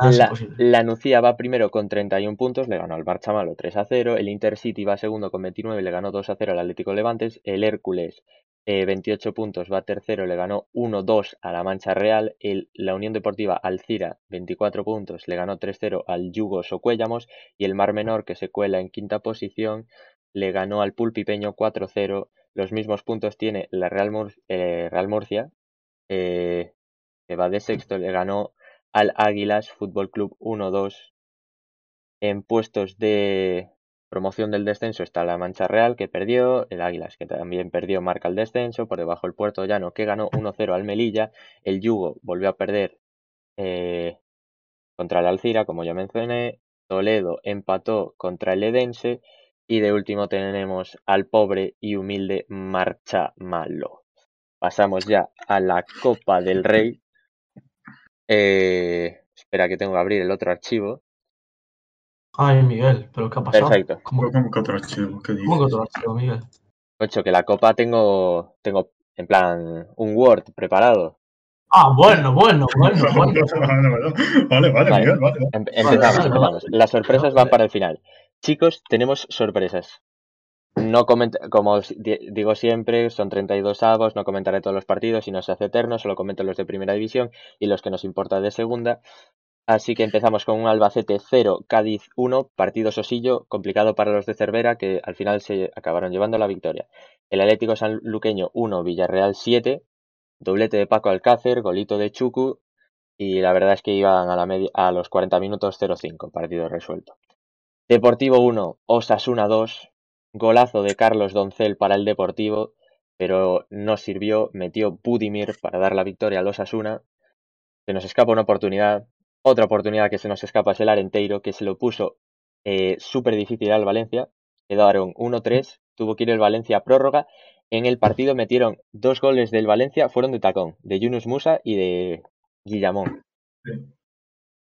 nada La, Nucía va primero con 31 puntos, le ganó al Marchamalo 3 a 0. El Intercity va segundo con 29, le ganó 2 a 0 al Atlético Levantes. El Hércules, eh, 28 puntos, va tercero, le ganó 1-2 a la Mancha Real. La Unión Deportiva Alcira, 24 puntos, le ganó 3-0 al Yugo Socuéllamos. Y el Mar Menor, que se cuela en quinta posición, le ganó al Pulpipeño 4-0. Los mismos puntos tiene la Real, Mur- eh, Murcia, eh, que va de sexto, le ganó al Águilas Fútbol Club 1-2. En puestos de promoción del descenso está la Mancha Real que perdió, el Águilas que también perdió marca el descenso, por debajo el Puerto Llano que ganó 1-0 al Melilla, el Yugo volvió a perder eh, contra el Alcira, como ya mencioné, Toledo empató contra el Edense y de último tenemos al pobre y humilde Marcha Malo. Pasamos ya a la Copa del Rey. Eh, espera que tengo que abrir el otro archivo. Ay, Miguel, ¿pero qué ha pasado? Perfecto. ¿Cómo, ¿Cómo que otro archivo? ¿Qué cómo que otro archivo, Miguel? Ocho, que la copa tengo, tengo en plan un Word preparado. Ah, bueno, bueno, bueno, bueno. Vale, vale. Miguel, vale. Em- empezamos, vale, empezamos. vale. Las sorpresas van para el final. Chicos, tenemos sorpresas. No como os digo siempre, son 32 avos, no comentaré todos los partidos y no se hace eterno, solo comento los de primera división y los que nos importa de segunda. Así que empezamos con un Albacete 0, Cádiz 1, partido sosillo, complicado para los de Cervera, que al final se acabaron llevando la victoria. El Atlético Sanluqueño 1, Villarreal 7, doblete de Paco Alcácer, golito de Chucu, y la verdad es que iban a, a los 40 minutos 0-5, partido resuelto. Deportivo 1, Osasuna 2, golazo de Carlos Doncel para el Deportivo, pero no sirvió, metió Budimir para dar la victoria al Osasuna. Se nos escapa una oportunidad, otra oportunidad que se nos escapa es el Arenteiro, que se lo puso eh, súper difícil al Valencia, quedaron 1-3, tuvo que ir el Valencia a prórroga. En el partido metieron dos goles del Valencia, fueron de tacón, de Yunus Musa y de Guillamón. Sí.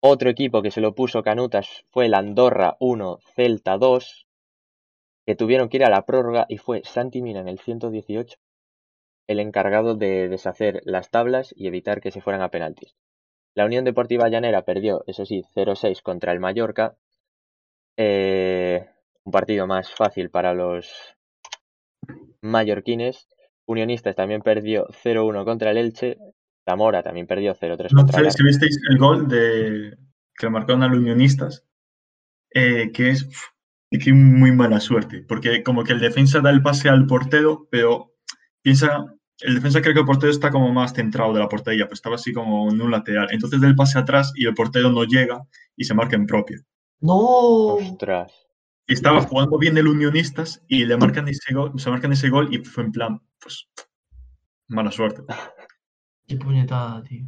Otro equipo que se lo puso Canutas fue el Andorra 1, Celta 2, que tuvieron que ir a la prórroga y fue Santi Mina en el 118 el encargado de deshacer las tablas y evitar que se fueran a penaltis. La Unión Deportiva Llanera perdió, eso sí, 0-6 contra el Mallorca. Eh, un partido más fácil para los mallorquines. Unionistas también perdió 0-1 contra el Elche. Zamora también perdió 0-3 No contra sé la si visteis el gol de que marcaron a los unionistas, eh, que es que muy mala suerte, porque como que el defensa da el pase al portero, pero piensa, el defensa cree que el portero está como más centrado de la portería, pues estaba así como en un lateral. Entonces da el pase atrás y el portero no llega y se marca en propio. No. Ostras. Y estaba jugando bien el Unionistas y le marcan ese gol, se marcan ese gol y fue en plan, pues, mala suerte. Qué puñetada, tío.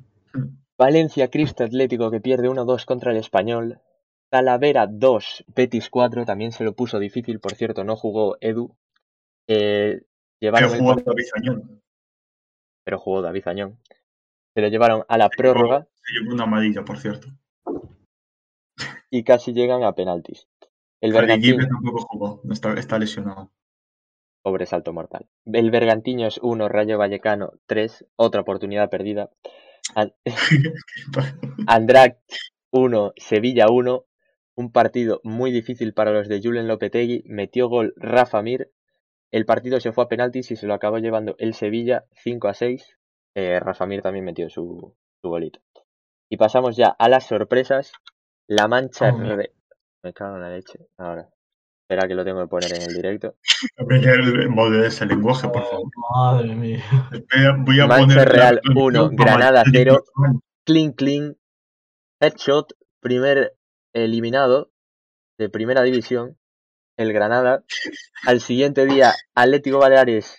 Valencia Cristo Atlético que pierde 1-2 contra el Español. Talavera 2, Betis 4. También se lo puso difícil, por cierto, no jugó Edu. Eh, Pero llevaron el jugó par- David Añón, pero jugó David Añón. Se lo llevaron a la prórroga se llevó una amarilla, por cierto. y casi llegan a penaltis. El Gibbs tampoco jugó, está, está lesionado. pobre salto mortal. El Bergantiños 1, Rayo Vallecano 3, otra oportunidad perdida. An- Andrac 1, Sevilla 1, un partido muy difícil para los de Julen Lopetegui, metió gol Rafa Mir, el partido se fue a penaltis y se lo acabó llevando el Sevilla 5 a 6, eh, Rafa Mir también metió su, su golito. Y pasamos ya a las sorpresas, la mancha... Oh. Re- Me cago en la leche, ahora. Espera que lo tengo que poner en el directo. El- modeles el lenguaje, por favor. Madre mía. Voy a Mancha poner. Real la- uno, la- Granada la- cero. Clean Clean, Headshot, primer eliminado de primera división, el Granada. Al siguiente día, Atlético Baleares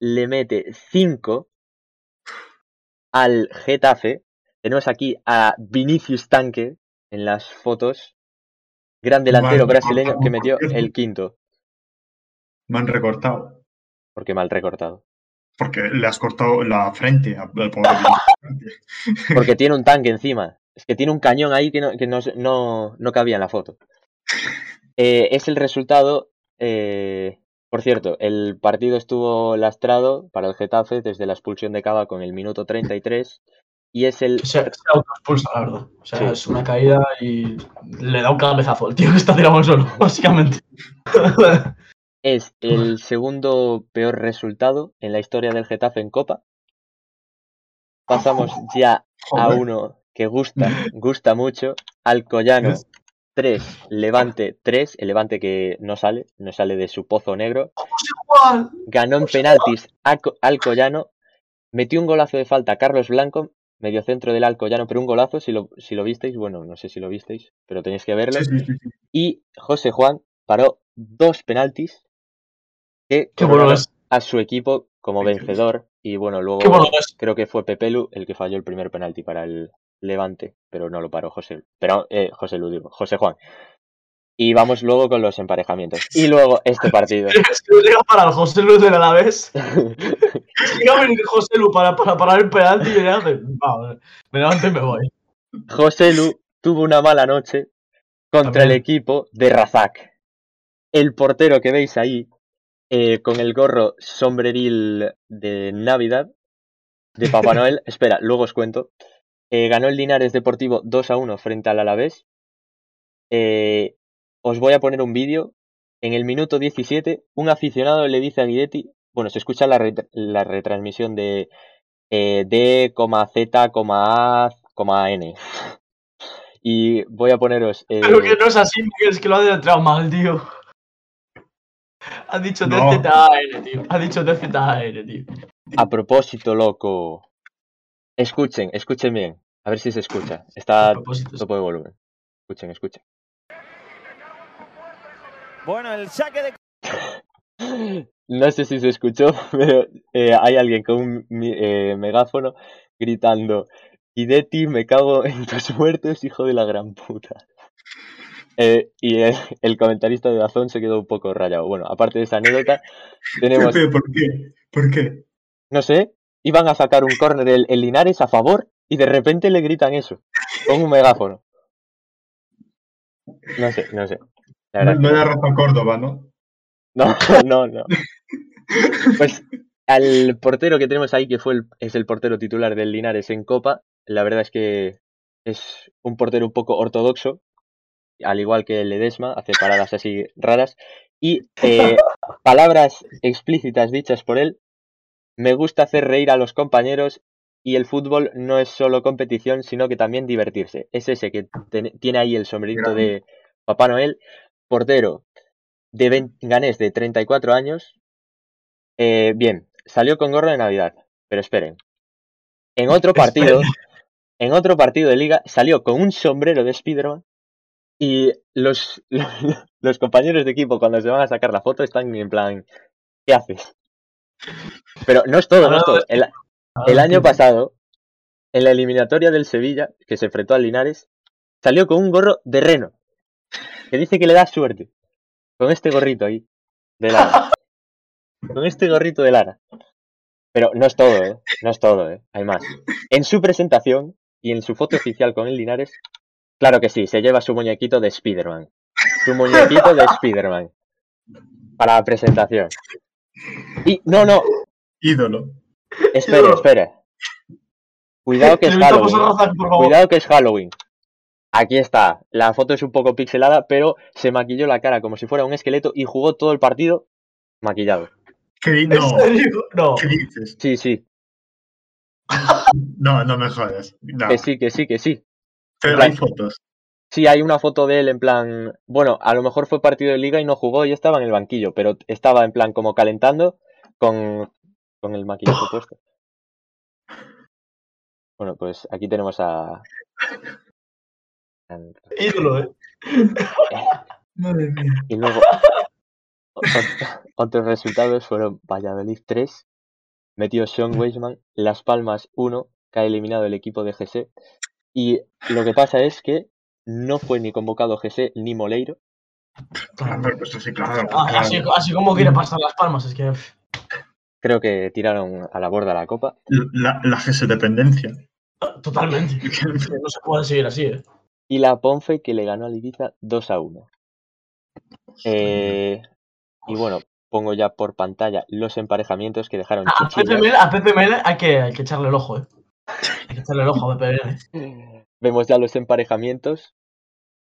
le mete 5 al Getafe. Tenemos aquí a Vinicius Tanque en las fotos. Gran delantero brasileño por que metió el quinto, Me han recortado. porque mal recortado. Porque le has cortado la frente al pobre. Porque tiene un tanque encima. Es que tiene un cañón ahí que no, que no, no, no cabía en la foto. Eh, es el resultado. eh, por cierto, el partido estuvo lastrado para el Getafe desde la expulsión de Cava con el minuto 33. Y es el. Se, se autoexpulsa, la verdad. O sea, Sí. es una caída y le da un cabezazo al tío que está tirado suelo, básicamente. Es el segundo peor resultado en la historia del Getafe en Copa. Pasamos ya a uno que gusta, gusta mucho. Alcoyano 3, Levante 3. El Levante que no sale, no sale de su pozo negro. Ganó en penaltis a Co- Alcoyano. Metió un golazo de falta a Carlos Blanco, medio centro del Alcoyano, pero un golazo, si lo, si lo visteis, bueno, no sé si lo visteis, pero tenéis que verlo. Sí, sí, sí, sí. Y José Juan paró dos penaltis que a su equipo como vencedor. Y bueno, luego creo que fue Pepelu el que falló el primer penalti para el Levante, pero no lo paró José. Pero eh, José Lu, digo, José Juan. Y vamos luego con los emparejamientos. Y luego este partido. Es que llega para el José Lu del Alavés. Llega a venir José Lu para, para parar el penalti y le hace. "Va, me levanto y me voy. José Lu tuvo una mala noche contra el equipo de Razak. El portero que veis ahí, eh, con el gorro sombreril de Navidad, de Papá Noel. Espera, luego os cuento. Eh, ganó el Linares Deportivo 2 a 1 frente al Alavés. Eh, os voy a poner un vídeo. En el minuto 17, un aficionado le dice a Guidetti, bueno, se escucha la, ret- la retransmisión de eh, D, Z, A, N. Y voy a poneros. Pero que no es así, es que lo ha deletreado mal, tío. Ha dicho No. DZAN, tío. Ha dicho DZAN, tío. A propósito, loco. Escuchen, escuchen bien. A ver si se escucha. Está tope de volumen. Escuchen, escuchen. Bueno, el saque de No sé si se escuchó, pero eh, hay alguien con un eh, megáfono gritando: Guidetti, me cago en tus muertos, hijo de la gran puta. Eh, y el, el comentarista de Dazón se quedó un poco rayado. Bueno, aparte de esa anécdota, tenemos, ¿Por qué? ¿Por qué? no sé, iban a sacar un córner el, el Linares a favor y de repente le gritan eso, con un megáfono. No sé, no sé. La No, verdad no era Rafa Córdoba, ¿no? No, no, no. Pues al portero que tenemos ahí, que fue el, es el portero titular del Linares en Copa, la verdad es que es un portero un poco ortodoxo, al igual que el Ledesma, hace paradas así raras. Y eh, palabras explícitas dichas por él, me gusta hacer reír a los compañeros y el fútbol no es solo competición, sino que también divertirse. Es ese que tiene ahí el sombrerito de Papá Noel, portero de ganés de 34 años. Eh, bien, salió con gorro de Navidad, pero esperen. En otro partido, en otro partido de liga, salió con un sombrero de Spiderman y los, los compañeros de equipo cuando se van a sacar la foto están en plan, ¿qué haces? Pero no es todo, no es todo. El, el año pasado, en la eliminatoria del Sevilla, que se enfrentó al Linares, salió con un gorro de reno, que dice que le da suerte. Con este gorrito ahí, de lana. con este gorrito de lana. Pero no es todo, ¿eh? No es todo, ¿eh? Hay más. En su presentación y en su foto oficial con el Linares, claro que sí, se lleva su muñequito de Spider-Man. Su muñequito de Spider-Man. Para la presentación. Y, no, no, Ídolo. espere, espere. Cuidado que es Entrevistamos Halloween. favor. Cuidado que es Halloween. Aquí está. La foto es un poco pixelada, pero se maquilló la cara como si fuera un esqueleto y jugó todo el partido maquillado. ¿Qué, di- ¿En no, serio? No. ¿qué dices? Sí, sí, No, no me jodas. No. que sí, que sí, que sí. Pero hay fotos. Sí, hay una foto de él en plan, bueno, a lo mejor fue partido de liga y no jugó y estaba en el banquillo, pero estaba en plan como calentando con, con el maquillaje puesto. Bueno, pues aquí tenemos a... Ídolo, ¿eh? Madre mía. Y luego, ot- otros resultados fueron Valladolid 3, metió Sean Weisman, Las Palmas 1, que ha eliminado el equipo de GC. Y lo que pasa es que no fue ni convocado GC ni Moleiro. Pues sí, claro. Ah, claro. así, así como quiere pasar las palmas, es que. Creo que tiraron a la borda la copa. La, la GS dependencia. Totalmente. No se puede seguir así, ¿eh? Y la Ponfe que le ganó al Ibiza 2 a 1. Eh, y bueno, pongo ya por pantalla los emparejamientos que dejaron A. PPML, a PPML hay, que, hay que echarle el ojo, ¿eh? Hay que echarle el ojo a PPML. Vemos ya los emparejamientos.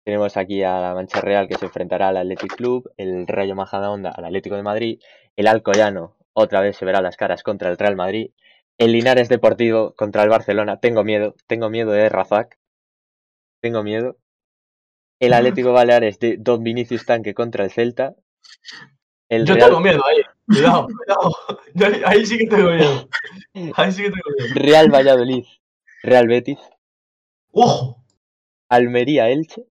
Tenemos aquí a la Mancha Real que se enfrentará al Athletic Club, el Rayo Majadahonda al Atlético de Madrid, el Alcoyano otra vez se verá las caras contra el Real Madrid, el Linares Deportivo contra el Barcelona. Tengo miedo, tengo miedo de Razak. Tengo miedo. El Atlético Baleares de Don Vinicius Tanque contra el Celta. El Yo Real, tengo miedo ahí. Cuidado, cuidado. Ahí sí que tengo miedo. Ahí sí que tengo miedo. Real Valladolid, Real Betis, ¡Ojo! Almería Elche,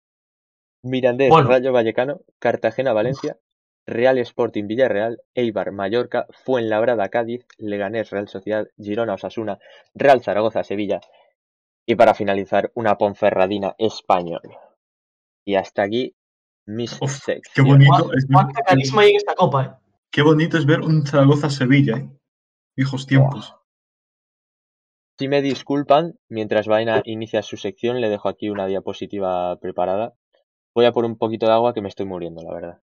Mirandés Bueno. Rayo Vallecano, Cartagena Valencia, Real Sporting Villarreal, Eibar Mallorca, Fuenlabrada Cádiz, Leganés Real Sociedad, Girona Osasuna, Real Zaragoza Sevilla y para finalizar una Ponferradina Español. Y hasta aquí mis Uf. Qué bonito, ¿Cuánta, es, cuánta carisma hay en esta copa, eh? qué bonito es ver un Zaragoza-Sevilla, ¿eh? Viejos tiempos. Si me disculpan, mientras Vaina inicia su sección, le dejo aquí una diapositiva preparada. Voy a por un poquito de agua que me estoy muriendo, la verdad.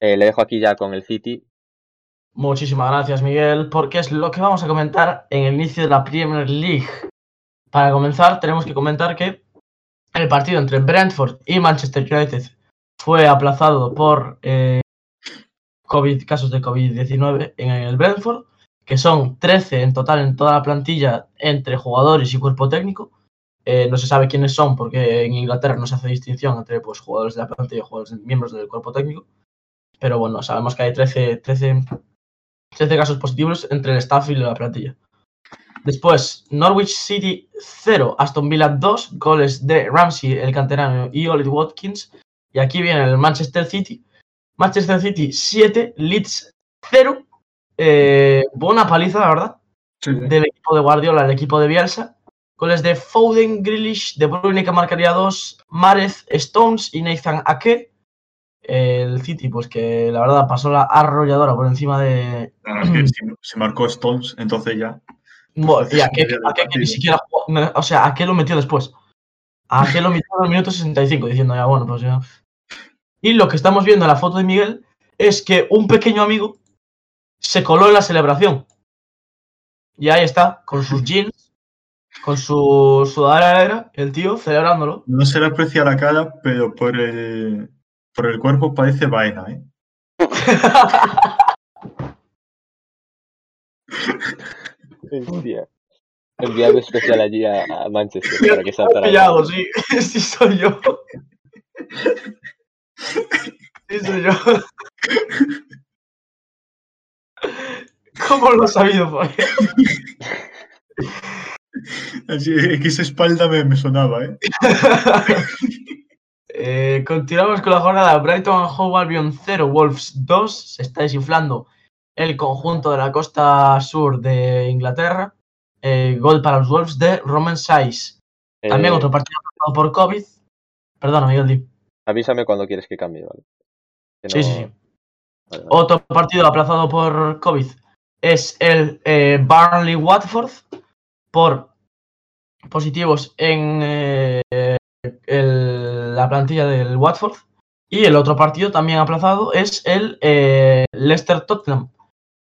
Eh, le dejo aquí ya con el City. Muchísimas gracias, Miguel, porque es lo que vamos a comentar en el inicio de la Premier League. Para comenzar, tenemos que comentar que el partido entre Brentford y Manchester United fue aplazado por eh, casos de COVID-19 en el Brentford, que son 13 en total en toda la plantilla entre jugadores y cuerpo técnico. Eh, no se sabe quiénes son porque en Inglaterra no se hace distinción entre pues, jugadores de la plantilla y jugadores, miembros del cuerpo técnico. Pero bueno, sabemos que hay 13, 13 13 casos positivos entre el staff y la plantilla. Después, Norwich City 0, Aston Villa 2, goles de Ramsey, el canterano, y Ollie Watkins. Y aquí viene el Manchester City. Manchester City 7, Leeds 0. Eh, buena paliza, la verdad, Sí, sí. del equipo de Guardiola, el equipo de Bielsa. Goles de Foden, Grealish, De Bruyne que marcaría 2, Marez, Stones y Nathan Ake. El City, pues que la verdad pasó la arrolladora por encima de, La verdad es que si, si marcó Stones, entonces ya. Bueno, y a Entonces, qué, del a qué- que ni siquiera jugó- o sea, a qué lo metió después. A qué lo metió en el minuto 65, diciendo ya, bueno, pues ya. Y lo que estamos viendo en la foto de Miguel es que un pequeño amigo se coló en la celebración. Y ahí está, con sus jeans, con su sudadera negra, el tío celebrándolo. No se le aprecia la cara, pero por el, por el cuerpo parece vaina, ¿eh? Hostia. Enviado especial allí a, a Manchester para que saltara. pillado, sí. Sí soy yo. Sí soy yo. ¿Cómo lo has sabido, pues? Así es que esa espalda me, me sonaba, ¿eh? Eh, continuamos con la jornada. Brighton Hove Albion 0, Wolves 2. Se está desinflando el conjunto de la costa sur de Inglaterra. Eh, gol para los Wolves de Roman Saiz. También Eh, otro partido afectado por COVID. Perdona, Miguel. di. Avísame cuando quieres que cambie, ¿vale? Que Sí, no- sí, sí. Vale, vale. Otro partido aplazado por COVID es el eh, Burnley Watford por positivos en eh, el- la plantilla del Watford. Y el otro partido también aplazado es el eh, Leicester Tottenham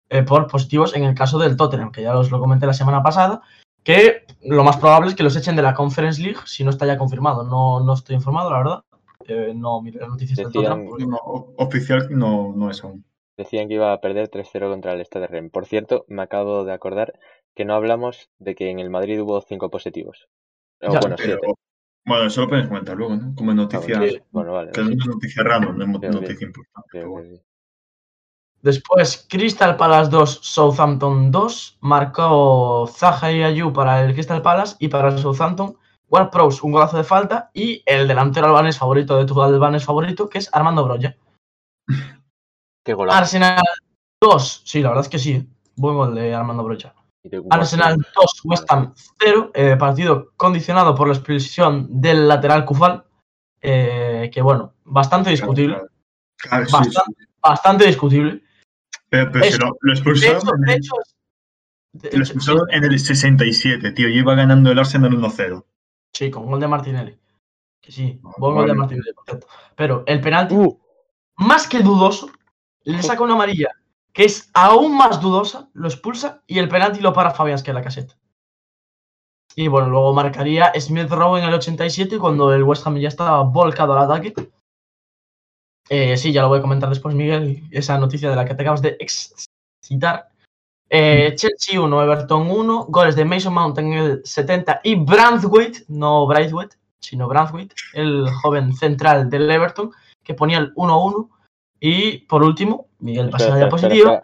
eh, por positivos en el caso del Tottenham, que ya os lo comenté la semana pasada, que lo más probable es que los echen de la Conference League si no está ya confirmado. No, no estoy informado, la verdad. Eh, no miré las noticias del Tottenham. porque- No, o- oficial no, no es aún. Decían que iba a perder 3-0 contra el Stade Rennes. Por cierto, me acabo de acordar que no hablamos de que en el Madrid hubo 5 positivos. O Ya, bueno, Pero, 7. Bueno, eso lo puedes comentar luego, ¿no? Como noticia. Ah, bueno, bueno, vale. Que no es noticia random, no es noticia bien. importante. Bueno. Después, Crystal Palace 2, Southampton 2. Marcó Zaha y Ayu para el Crystal Palace y para el Southampton. Ward Prowse, un golazo de falta. Y el delantero albanés favorito de tu albanés favorito, que es Armando Broya. Qué golazo. Arsenal 2. Sí, la verdad es que sí. Buen gol de Armando Broya. Arsenal Watford. 2, West Ham 0. eh, partido condicionado por la expulsión del lateral Kufal. eh, que bueno, bastante discutible. Claro, claro. Sí, Bastante. sí. Bastante discutible. Pero, pero Es- si lo, lo De expulsaron, hecho, en de el- hecho, de lo hecho, expulsaron en el 67, tío. Y iba ganando el Arsenal 1-0. Sí, con gol de Martinelli. Que sí, Ah, buen gol de. Martinelli, por cierto. Pero el penalti, Uh, más que dudoso, le saca una amarilla que es aún más dudosa, lo expulsa y el penalti lo para Fabián que la caseta. Y bueno, luego marcaría Smith Rowe en el 87 cuando el West Ham ya estaba volcado al ataque. Eh, sí, ya lo voy a comentar después, Miguel, esa noticia de la que te acabas de excitar. Eh, Chelsea 1, Everton 1, goles de Mason Mount en el 70 y Branthwaite, no Braithwaite, sino Branthwaite, el joven central del Everton, que ponía el 1-1. Y por último, Miguel pasa la diapositiva.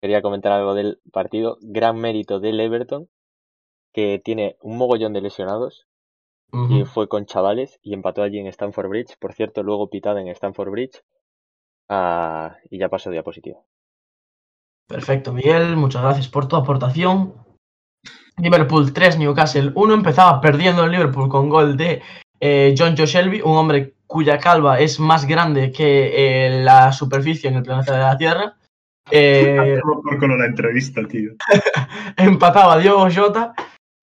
Quería comentar algo del partido. Gran mérito del Everton, que tiene un mogollón de lesionados y fue con chavales y empató allí en Stanford Bridge. Por cierto, luego pitada en Stanford Bridge. Ah, y ya pasó diapositiva. Perfecto, Miguel, muchas gracias por tu aportación. Liverpool 3, Newcastle 1. Empezaba perdiendo el Liverpool con gol de eh, John Joe Shelby, un hombre cuya calva es más grande que eh, la superficie en el planeta de la Tierra. Eh, por con la entrevista, tío. empataba Diogo Jota,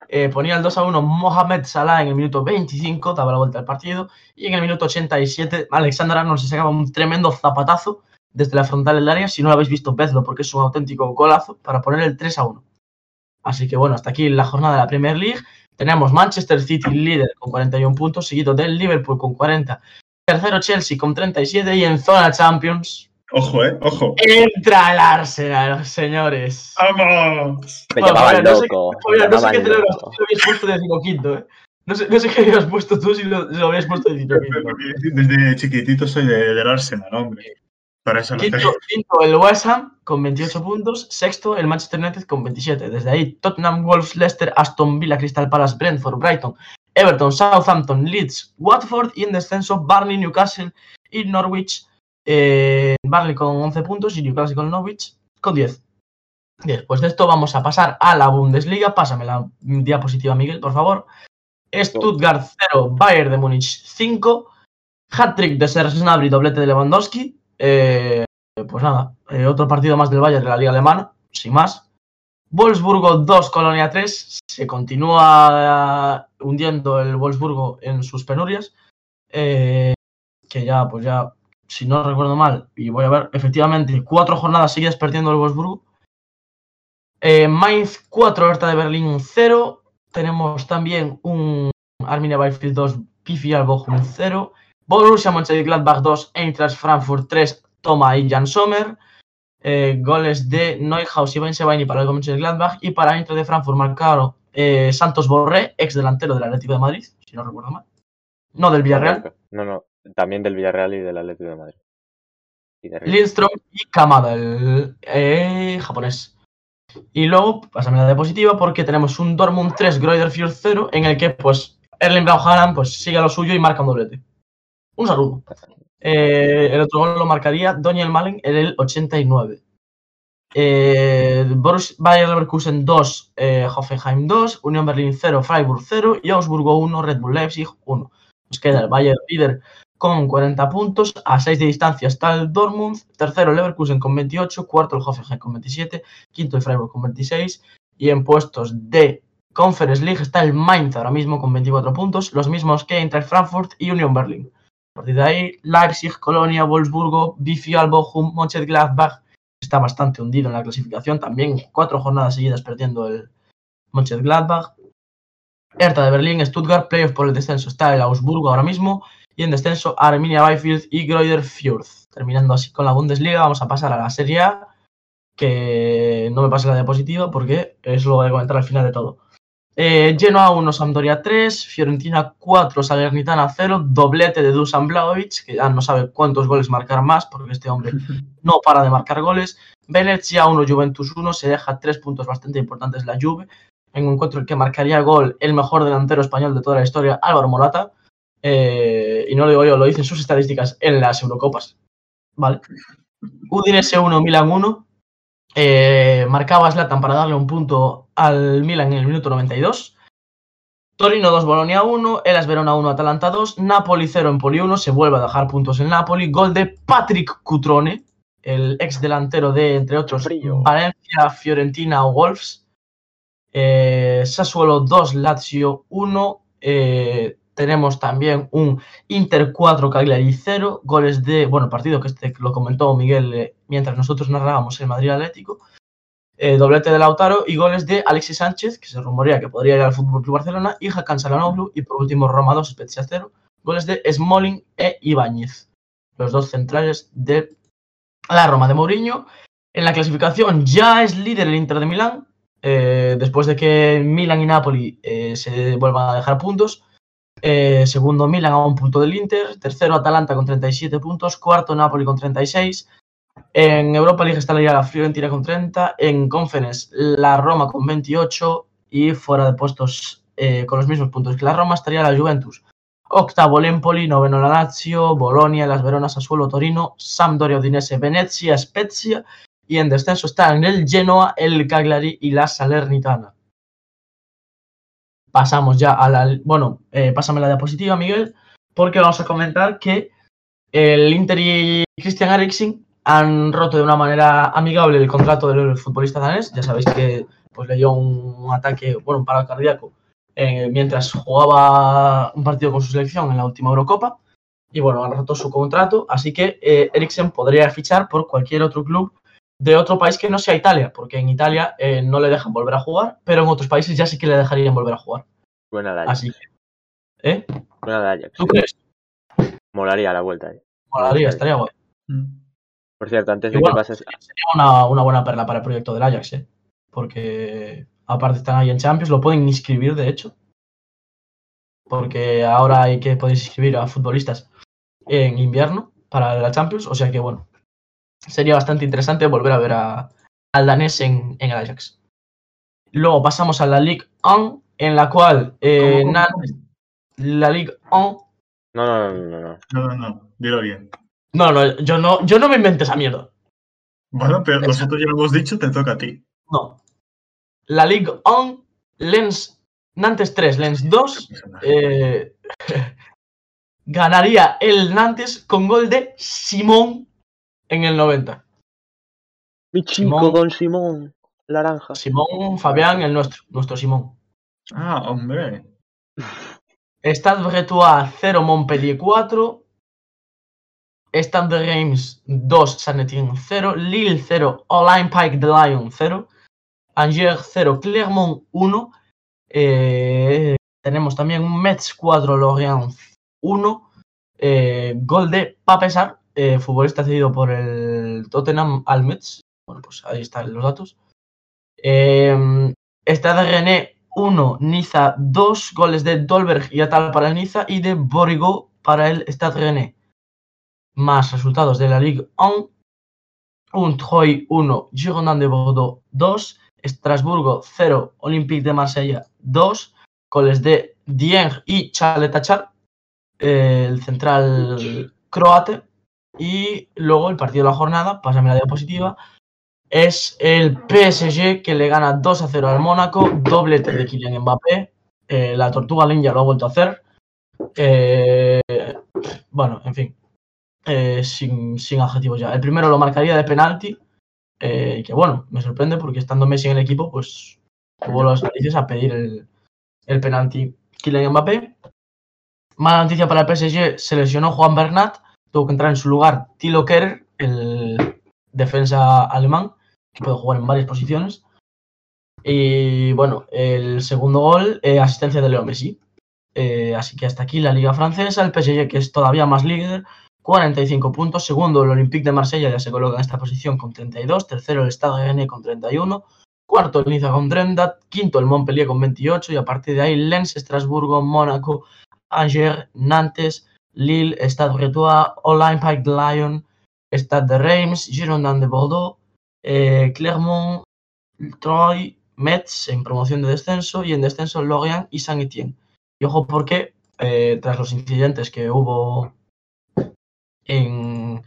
eh, ponía el 2 a 1 Mohamed Salah en el minuto 25, daba la vuelta al partido, y en el minuto 87 Alexander Arnold se sacaba un tremendo zapatazo desde la frontal del área. Si no lo habéis visto, vedlo porque es un auténtico golazo para poner el 3 a 1. Así que bueno, hasta aquí la jornada de la Premier League. Tenemos Manchester City líder con 41 puntos, seguido del Liverpool con 40. Tercero Chelsea con 37 y en zona Champions Ojo, eh, ojo. entra el Arsenal, señores. ¡Vamos! Me Bueno, llamaban Fabián, no sé- me no qué si lo habías puesto de decimoquinto, ¿eh? No sé, no sé qué habías puesto tú si lo, si lo habías puesto de decimoquinto. Desde chiquitito soy de- del Arsenal, hombre. Para eso lo Quinto, sé. quinto, el West Ham con 28 puntos. Sexto, el Manchester United con 27. Desde ahí, Tottenham, Wolves, Leicester, Aston Villa, Crystal Palace, Brentford, Brighton, Everton, Southampton, Leeds, Watford y en descenso Barney, Newcastle y Norwich. Eh, Barney con 11 puntos y Newcastle con Norwich con 10. Después de esto vamos a pasar a la Bundesliga. Pásame la diapositiva, Miguel, por favor. Stuttgart 0, Bayern de Múnich 5. Hat-trick de Serge Gnabry, doblete de Lewandowski. Eh, pues nada, eh, otro partido más del Bayern de la Liga Alemana, sin más. Wolfsburgo 2, Colonia 3. Se continúa eh, hundiendo el Wolfsburgo en sus penurias. Eh, que ya, pues ya, si no recuerdo mal, y voy a ver, efectivamente, cuatro jornadas seguidas perdiendo el Wolfsburgo. Eh, Mainz 4, Hertha de Berlín 0. Tenemos también un Arminia Bielefeld 2, Pifi Bochum 0. Borussia Mönchengladbach 2, Eintracht Frankfurt 3, Toma y Jan Sommer. Eh, goles de Neuhaus y Ben Sebaini para el Mönchengladbach y para Eintracht de Frankfurt marcaron eh, Santos Borré, ex delantero del Atlético de Madrid, si no recuerdo mal. No del Villarreal. No, no, también del Villarreal y del Atlético de Madrid. Y de. Lindstrom y Kamada, el eh, japonés. Y luego, pásame la diapositiva, porque tenemos un Dortmund 3, Greuther Fürth 0, en el que, pues, Erling Haaland, pues, sigue a lo suyo y marca un doblete. Un saludo. Eh, el otro gol lo marcaría Daniel Malen en el 89. Eh, Borussia Leverkusen 2, eh, Hoffenheim 2, Unión Berlín 0, Freiburg 0 y Augsburgo 1, Red Bull Leipzig 1. Nos queda el Bayern líder con 40 puntos, a 6 de distancia está el Dortmund, tercero Leverkusen con 28, cuarto el Hoffenheim con 27, quinto el Freiburg con 26 y en puestos de Conference League está el Mainz ahora mismo con 24 puntos, los mismos que Eintracht Frankfurt y Union Berlin. A partir de ahí, Leipzig, Colonia, Wolfsburgo, VfL Bochum, Mönchengladbach está bastante hundido en la clasificación, también cuatro jornadas seguidas perdiendo el Mönchengladbach. Hertha de Berlín, Stuttgart, playoff por el descenso está el Augsburgo ahora mismo y en descenso Arminia Bielefeld y Greuther Fürth. Terminando así con la Bundesliga, vamos a pasar a la Serie A, que no me pase la diapositiva porque eso lo voy a comentar al final de todo. Eh, Genoa 1, Sampdoria 3, Fiorentina 4, Salernitana 0, doblete de Dusan Blaovic, que ya no sabe cuántos goles marcar más, porque este hombre no para de marcar goles. Venezia 1, Juventus 1, se deja tres puntos bastante importantes la Juve, en un encuentro en que marcaría gol el mejor delantero español de toda la historia, Álvaro Morata. Eh, y no lo digo yo, lo dicen sus estadísticas en las Eurocopas. ¿Vale? Udinese 1, Milan 1. Eh, marcaba Zlatan para darle un punto al Milan en el minuto 92. Torino 2, Bolonia 1, Elas Verona 1, Atalanta 2, Napoli 0, Empoli 1, se vuelve a dejar puntos en Napoli, gol de Patrick Cutrone, el ex delantero de, entre otros. Valencia, Fiorentina o Wolves. Eh, Sassuolo 2, Lazio 1. eh, tenemos también un Inter 4, Cagliari 0. Goles de, bueno, partido que este lo comentó Miguel eh, mientras nosotros narrábamos el Madrid Atlético. Eh, doblete de Lautaro y goles de Alexis Sánchez, que se rumorea que podría ir al Fútbol Barcelona, y Hakan Çalhanoğlu, y por último Roma 2, Spezia 0. Goles de Smalling e Ibáñez, los dos centrales de la Roma de Mourinho. En la clasificación ya es líder el Inter de Milán, eh, después de que Milan y Napoli eh, se vuelvan a dejar puntos. Segundo Milan a un punto del Inter. Tercero Atalanta con 37 puntos. Cuarto Napoli con 36. En Europa League está la Fiorentina con 30. En Conference la Roma con 28. Y fuera de puestos eh, con los mismos puntos que la Roma estaría la Juventus. Octavo el Empoli, noveno la Lazio, Bolonia, Las Veronas, Sassuolo, Torino, Sampdoria, Udinese, Venezia, Spezia y en descenso están el Genoa, el Cagliari y la Salernitana. Pasamos ya a la. Bueno, eh, pásame la diapositiva, Miguel, porque vamos a comentar que el Inter y Christian Eriksen han roto de una manera amigable el contrato del futbolista danés. Ya sabéis que pues, le dio un ataque, bueno, un paro cardíaco eh, mientras jugaba un partido con su selección en la última Eurocopa. Y bueno, han roto su contrato, así que eh, Eriksen podría fichar por cualquier otro club de otro país que no sea Italia, porque en Italia eh, no le dejan volver a jugar, pero en otros países ya sí que le dejarían volver a jugar. Buena Ajax. Así que, ¿eh? Buena Ajax. ¿Tú crees? Molaría la vuelta. eh. Molaría, estaría guay. Por cierto, antes de Igual, que pases. Sería una, una buena perla para el proyecto del Ajax, ¿eh? Porque aparte están ahí en Champions, lo pueden inscribir, de hecho. Porque ahora hay que podéis inscribir a futbolistas en invierno para la Champions, o sea que bueno, sería bastante interesante volver a ver a, al danés en, en el Ajax. Luego pasamos a la Ligue 1, en la cual eh, ¿Cómo, cómo, Nantes- la Ligue 1. No, no, no, no, no. No, no, no, dilo bien. No, no, yo no, yo no me invento esa mierda. Bueno, pero nosotros ya lo hemos dicho, te toca a ti. No. La Ligue 1, Lens, Nantes 3, Lens 2. eh, ganaría el Nantes con gol de Simón en el 90. Mi chico, Simón. don Simón. Naranja. Simón Fabián, el nuestro, nuestro Simón. Ah, hombre. Stade Bretois 0, Montpellier 4. De Reims 2, Saint-Étienne 0. Lille 0, Olympique de Lyon 0. Angers 0, Clermont 1. Eh, tenemos también un Metz 4, Lorient 1. Eh, gol de Papesar, eh, futbolista cedido por el Tottenham al Metz. Bueno, pues ahí están los datos. Eh, Stade René 1, Niza 2, goles de Dolberg y Atal para el Niza y de Borigo para el Stade René. Más resultados de la Ligue 1. Un Troy 1, Girondin de Bordeaux 2, Estrasburgo 0, Olympique de Marsella 2, goles de Dieng y Chaletachar, eh, el central croate. Y luego el partido de la jornada, pásame la diapositiva, es el PSG que le gana 2 a 0 al Mónaco, doblete de Kylian Mbappé. eh, la Tortuga Ninja lo ha vuelto a hacer. Eh, bueno, en fin, eh, sin, sin adjetivos ya. El primero lo marcaría de penalti, eh, que bueno, me sorprende porque estando Messi en el equipo, pues tuvo las narices a pedir el, el penalti Kylian Mbappé. Mala noticia para el PSG, se lesionó Juan Bernat, tuvo que entrar en su lugar Tilo Kerr, el defensa alemán, que puede jugar en varias posiciones. Y bueno, el segundo gol, eh, asistencia de Leo Messi. Eh, así que hasta aquí la Liga Francesa, el PSG que es todavía más líder, 45 puntos. Segundo, el Olympique de Marsella ya se coloca en esta posición con 32. Tercero, el Stade Rennais con 31. cuarto el Niza con 30, quinto el Montpellier con 28 y a partir de ahí Lens, Estrasburgo, Mónaco, Angers, Nantes, Lille, Stade Bretois, Olympique de Lyon, Stade de Reims, Girondin de Bordeaux, eh, Clermont, Troyes, Metz en promoción de descenso y en descenso Lorient y Saint-Étienne. Y ojo porque eh, tras los incidentes que hubo en,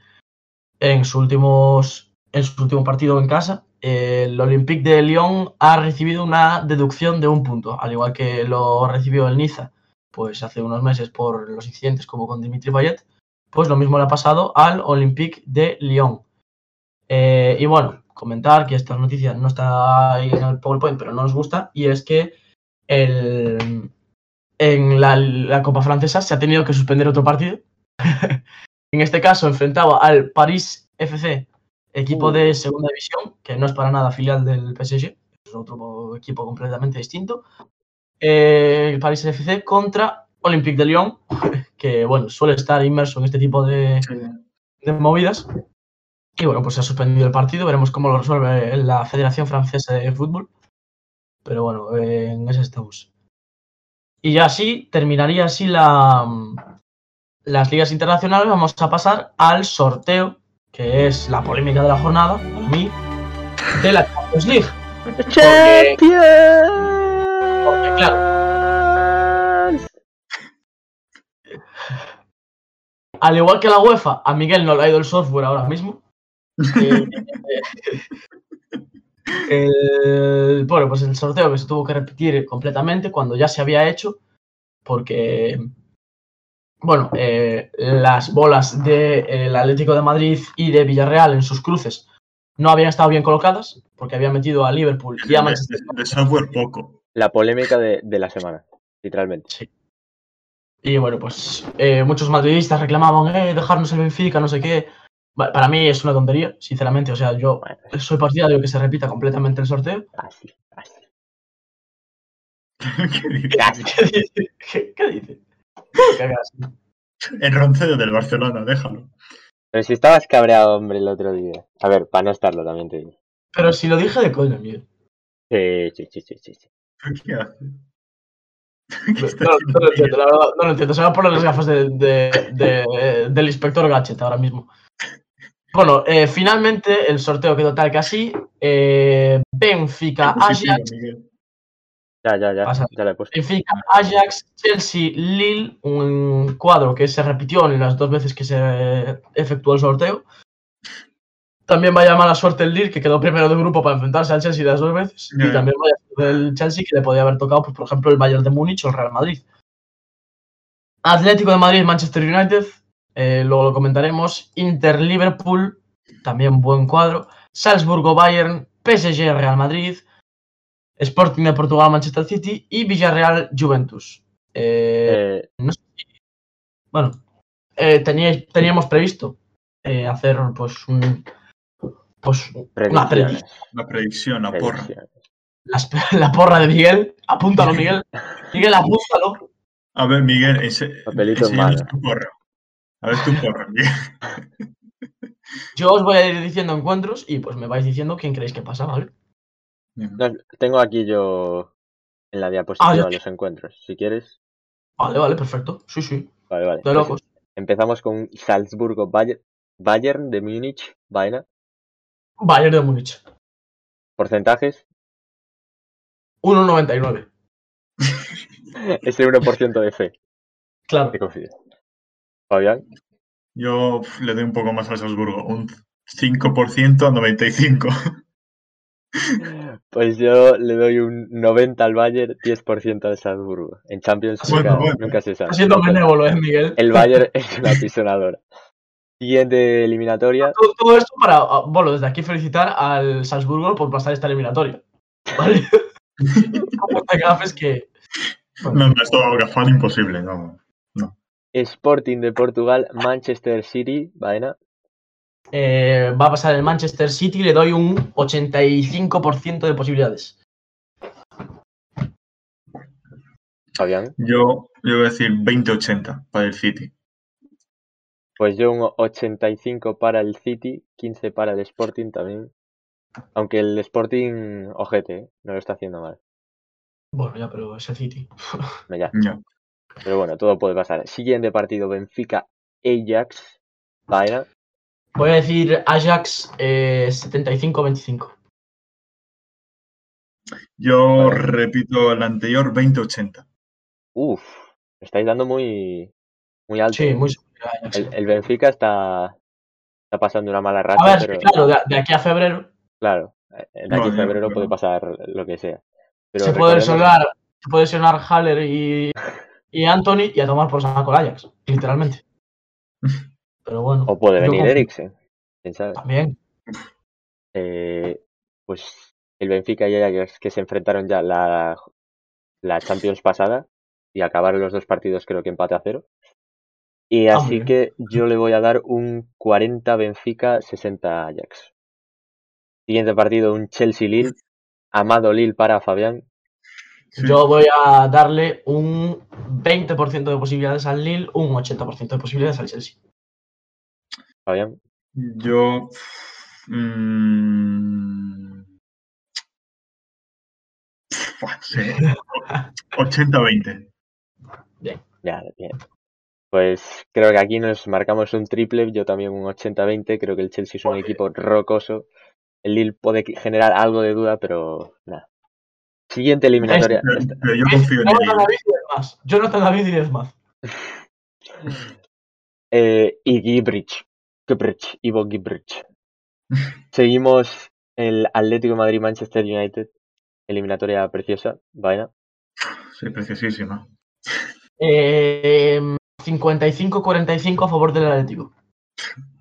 en, sus últimos, en su último partido en casa, el Olympique de Lyon ha recibido una deducción de un punto, al igual que lo recibió el Niza pues hace unos meses por los incidentes como con Dimitri Payet, pues lo mismo le ha pasado al Olympique de Lyon. Eh, y bueno, comentar que esta noticia no está ahí en el PowerPoint, pero no nos gusta, y es que el, en la, Copa Francesa se ha tenido que suspender otro partido. en este caso enfrentaba al Paris FC, equipo de segunda división, que no es para nada filial del PSG, es otro equipo completamente distinto. Eh, el Paris FC contra Olympique de Lyon, que bueno, suele estar inmerso en este tipo de, de movidas. Y bueno, pues se ha suspendido el partido, veremos cómo lo resuelve la Federación Francesa de Fútbol. Pero bueno, eh, en ese estamos. Y ya así, terminaría así la, las ligas internacionales. Vamos a pasar al sorteo, que es la polémica de la jornada, para mí, de la Champions League. Porque, porque claro, al igual que la UEFA, a Miguel no le ha ido el software ahora mismo. Eh, el, bueno, pues el sorteo que se tuvo que repetir completamente cuando ya se había hecho, porque, bueno, eh, las bolas del de, Atlético de Madrid y de Villarreal en sus cruces no habían estado bien colocadas, porque habían metido a Liverpool y a Manchester de, de software poco. La polémica de, de la semana, literalmente. Sí. Y bueno, pues eh, muchos madridistas reclamaban, eh, dejarnos el Benfica, no sé qué. Para mí es una tontería, sinceramente. O sea, yo soy partidario que se repita completamente el sorteo. Así, así. ¿Qué dice? ¿Qué dice? ¿Qué, qué dice? El roncero del Barcelona, déjalo. Pero si estabas cabreado, hombre, el otro día. A ver, para no estarlo también te digo. Pero si lo dije de coña, Miguel. Sí, sí, sí, sí, sí. sí. ¿Qué hace? No, no, lo entiendo, la verdad, no lo entiendo. Se va a poner las gafas de, de, de, del inspector Gadget ahora mismo. Bueno, eh, finalmente el sorteo quedó tal que así. Eh, Benfica, Ajax, Ya, ya, ya. Pasa. Ya le he puesto. Benfica, Ajax, Chelsea, Lille, un cuadro que se repitió en las dos veces que se efectuó el sorteo. También vaya mala suerte el Lille, que quedó primero de grupo para enfrentarse al Chelsea las dos veces. Y también vaya suerte el Chelsea, que le podía haber tocado, pues, por ejemplo, el Bayern de Múnich o el Real Madrid. Atlético de Madrid, Manchester United, eh, luego lo comentaremos. Inter, Liverpool, también buen cuadro. Salzburgo, Bayern, PSG, Real Madrid. Sporting de Portugal, Manchester City y Villarreal, Juventus. Eh, Eh, no sé si- bueno, eh, teníais- teníamos previsto eh, hacer pues un pues una predicción, la porra. la porra de Miguel. Apúntalo, Miguel. Miguel, apúntalo. A ver, Miguel, ese, Papelito enséñanos mano. tu porra. A ver tu porra, Miguel. Yo os voy a ir diciendo encuentros y pues me vais diciendo quién creéis que pasa, ¿vale? No, tengo aquí yo en la diapositiva Ah, los encuentros. Si quieres, Vale, vale, perfecto. Sí, sí. vale, vale. De Pues locos. empezamos con Salzburgo Bayern, Bayern de Múnich, vaina. Bayern de Múnich. Porcentajes, 1.99. ese 1% de fe, Claro. te confío. Fabián, Yo le doy un poco más al Salzburgo, un 5% a 95. pues yo le doy un 90 al Bayern, 10% al Salzburgo. En Champions Bueno, nunca, bueno. nunca se sabe. Está siendo benévolo, ¿eh, Miguel? El Bayern es una pisonadora. Siguiente eliminatoria. Todo, todo esto para, ah, bueno, desde aquí felicitar al Salzburgo por pasar esta eliminatoria. ¿Vale? Como te gafes que. No, no, esto gafán imposible, no. Sporting de Portugal, Manchester City, vaina. Eh, va a pasar el Manchester City, le doy un 85% de posibilidades. Fabián. Yo, yo voy a decir 20-80 para el City. Pues yo un 85 para el City, 15 para el Sporting también. Aunque el Sporting, ojete, ¿eh? no lo está haciendo mal. Bueno, ya, pero es el City. No, ya. Ya. Pero bueno, todo puede pasar. Siguiente partido, Benfica Ajax. Vaina. Voy a decir Ajax eh, 75-25. Yo Vale. repito el anterior 2080. Uf, estáis dando muy, muy alto. Sí, ¿eh? muy a el, el Benfica está, está pasando una mala A racha, ver, pero que claro, de, de aquí a febrero claro, eh, de No, aquí a febrero pero- puede pasar lo que sea. Pero se puede se lesionar Haller y, y Anthony y a tomar por saco el Ajax, literalmente. Pero bueno. O puede venir. Eriksen, quién sabe. También. Eh, pues el Benfica y Ajax que se enfrentaron ya la, la Champions pasada y acabaron los dos partidos creo que empate a cero. Y Ah, así que yo le voy a dar un 40 Benfica, 60 Ajax. Siguiente partido, un Chelsea Lille. Amado Lille para Fabián. Yo voy a darle un 20% de posibilidades al Lille, un 80% de posibilidades al Chelsea. Fabián. Yo. mm, sé. 80-20. Ya, bien. Pues creo que aquí nos marcamos un triple, yo también un 80-20, creo que el Chelsea es un equipo rocoso. El Lille puede generar algo de duda, pero nada. Siguiente eliminatoria. Pero, Esta- pero yo confío en Jonathan. David y demás. Jonathan David y demás. Eh, y Gibrich. Gibrich, Ivo Gibrich. Seguimos el Atlético de Madrid-Manchester United. Eliminatoria preciosa, vaina. Sí, preciosísima. Eh, 55-45 a favor del Atlético.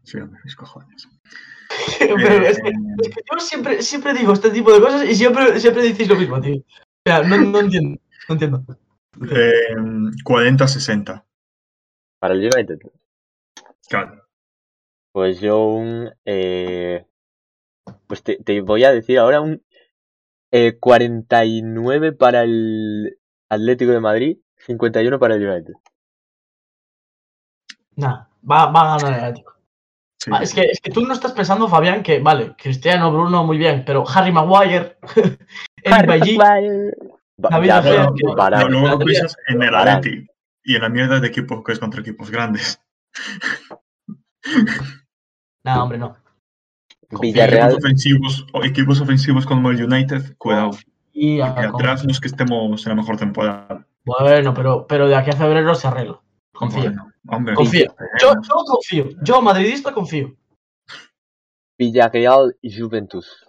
Sí, hombre, mis cojones. Pero Eh, es que, es que yo siempre, siempre digo este tipo de cosas y siempre, siempre decís lo mismo, tío. O sea, no, no entiendo. No entiendo. eh, 40-60. Para el United. Claro. Pues yo un... eh, pues te, te voy a decir ahora un eh, 49 para el Atlético de Madrid, 51 para el United. Nada, va, va a ganar el Atlético. Sí. Ah, es, que, es que tú no estás pensando, Fabián, que vale, Cristiano, Bruno, muy bien, pero Harry Maguire, Va- David ya, que- Varane. No, luego lo Varane. piensas en el. Atleti y en la mierda de equipos que es contra equipos grandes. nada, hombre, no. Villarreal, Equipos ofensivos, o equipos ofensivos como el United, cuidado. Y Y atrás no es que estemos en la mejor temporada. Bueno, pero, pero de aquí a febrero se arregla. Confío. Bueno, hombre, Confío. Yo, yo confío. Yo, madridista, confío. Villarreal y Juventus.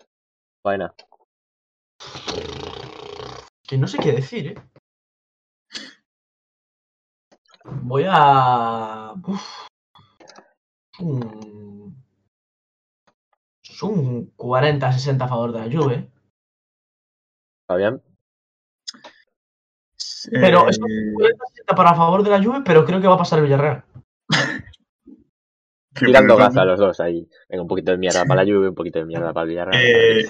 Vaina. Que no sé qué decir, ¿eh? Voy a... Uf. Un... Es un 40-60 a favor de la Juve. Fabián. Pero es Eh, 40-60 para a favor de la Juve, pero creo que va a pasar el Villarreal. Tirando gaza ejemplo, los dos ahí. Venga, un poquito de mierda para la Juve, un poquito de mierda para el Villarreal. eh,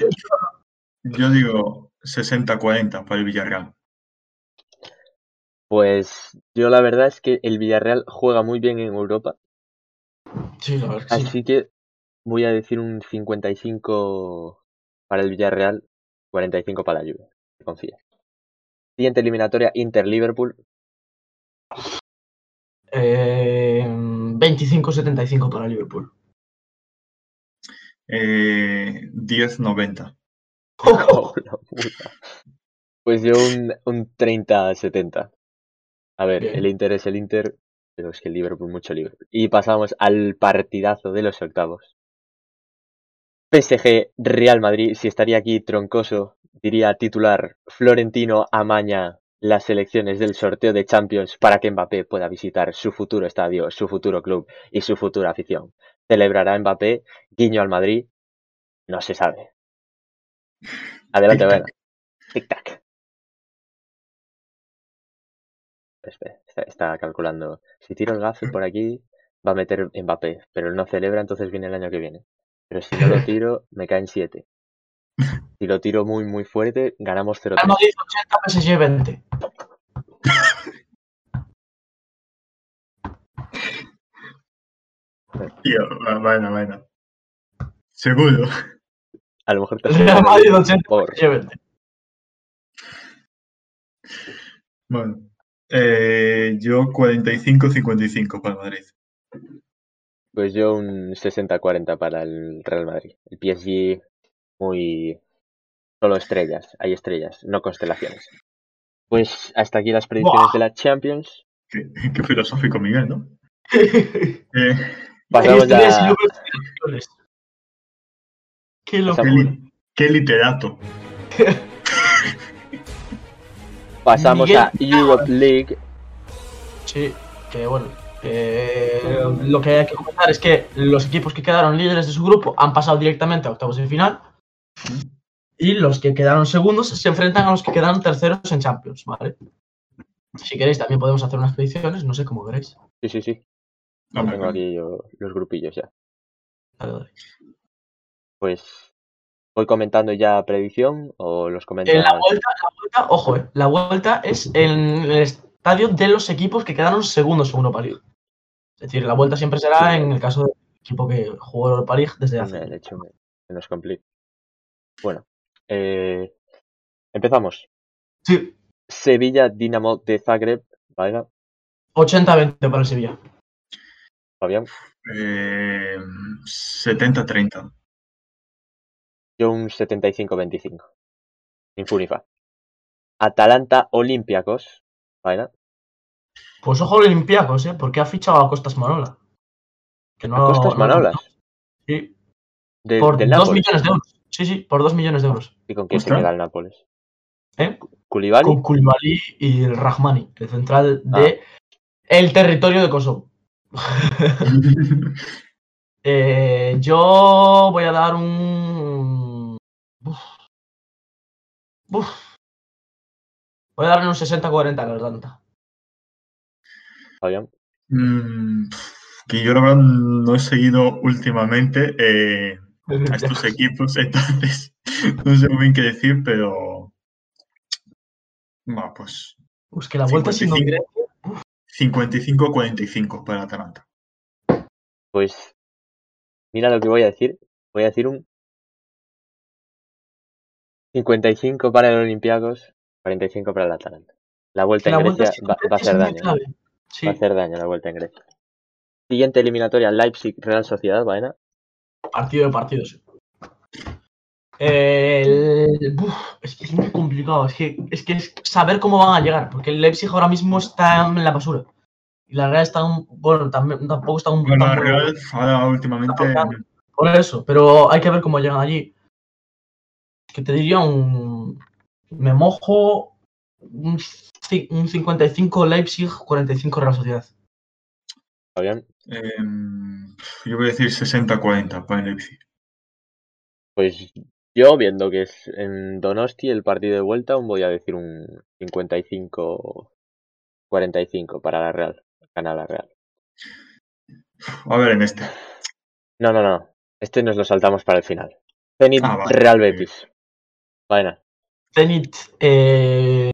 yo digo 60-40 para el Villarreal. Pues yo la verdad es que el Villarreal juega muy bien en Europa, Sí, la verdad sí. así que voy a decir un 55 para el Villarreal, 45 para la Juve. Confía. Siguiente eliminatoria, Inter-Liverpool. Eh, 25-75 para Liverpool. Eh, 10-90. Oh, la puta. Pues yo un, un 30-70. A ver, Bien. el Inter es el Inter, pero es que el Liverpool, mucho Liverpool. Y pasamos al partidazo de los octavos. PSG Real Madrid, si estaría aquí Troncoso, diría titular Florentino amaña las selecciones del sorteo de Champions para que Mbappé pueda visitar su futuro estadio, su futuro club y su futura afición. Celebrará Mbappé, guiño al Madrid, no se sabe. Adelante. Vena. Tic-tac. Está, está calculando. Si tiro el gafe por aquí, va a meter Mbappé, pero él no celebra, entonces viene el año que viene. Pero si no lo tiro, me caen 7. Si lo tiro muy, muy fuerte, ganamos 0-3. Real Madrid 80, PSG 20. Tío, bueno, bueno. Seguro. A lo mejor te Real Madrid 80 por... llévete. Bueno, eh, yo 45-55 para Madrid. Pues yo un 60-40 para el Real Madrid. El PSG muy... Solo estrellas, hay estrellas, no constelaciones. Pues hasta aquí las predicciones Buah. de la Champions. Qué, qué filosófico, Miguel, ¿no? Eh, Pasamos ya... acciones. Qué locura. li- qué literato. Pasamos Miguel a Europe League. Sí, que bueno. Eh, lo que hay que comentar es que los equipos que quedaron líderes de su grupo han pasado directamente a octavos de final. Y los que quedaron segundos se enfrentan a los que quedaron terceros en Champions, ¿vale? Si queréis, también podemos hacer unas predicciones, no sé cómo queréis. Sí, sí, sí. Hombre, Tengo aquí yo los grupillos ya. Dale, dale. Pues voy comentando ya predicción o los. Eh, la, vuelta, la vuelta, ojo, eh, la vuelta es en el estadio de los equipos que quedaron segundos en Europa League. Es decir, la vuelta siempre será en el caso del equipo que jugó Europa League desde hace. De hecho, me, me. Bueno, eh, empezamos. Sí, Sevilla Dinamo de Zagreb. ¿Vale? 80-20 para el Sevilla. Fabián. Eh, 70-30. Yo un 75-25. Sin Funifa. Atalanta Olympiacos. ¿Vale? Pues ojo Olympiacos, ¿eh? Porque ha fichado a Costas Manola. Que no, ¿A Costas no- Manolas? Sí, De- por del 2 Nápoles. millones de euros. Sí, sí, por 2 millones de euros. ¿Y con quién se queda el Nápoles? ¿Eh? ¿Koulibaly? Con Koulibaly y el Rahmani, el central Ah. de el territorio de Kosovo. Eh, yo voy a dar un. Uf. Uf. Voy a darle un 60-40 a la Atlanta. Fabián. Mm, que yo la verdad no he seguido últimamente eh, a estos equipos, entonces no sé muy bien qué decir, pero va, pues Pues que la vuelta sin 55. Grecia. 55-45 para Atalanta. Pues mira lo que voy a decir. Voy a decir un 55 para el Olympiacos, 45 para el Atalanta. La vuelta la en vuelta Grecia va, va a muy daño. clave. Sí, Va a hacer daño la vuelta en Grecia. Siguiente eliminatoria, Leipzig Real Sociedad, ¿vale? partido de partidos. El- uf, es que es muy complicado. Es que, es que es saber cómo van a llegar. Porque el Leipzig ahora mismo está en la basura. Y la Real está un, bueno, también, tampoco está un Bueno, la Real ahora últimamente Por eso, pero hay que ver cómo llegan allí. Que te diría un. Me mojo un, un 55 Leipzig, 45 Real Sociedad. Fabián. em, yo voy a decir 60-40 para el Leipzig. Pues yo, viendo que es en Donosti el partido de vuelta, aún voy a decir un 55-45 para la Real. Gana la Real. A ver en este. No, no, no. Este nos lo saltamos para el final. Zenit Ah, vale. Real Betis. Vaina. Zenit. Eh.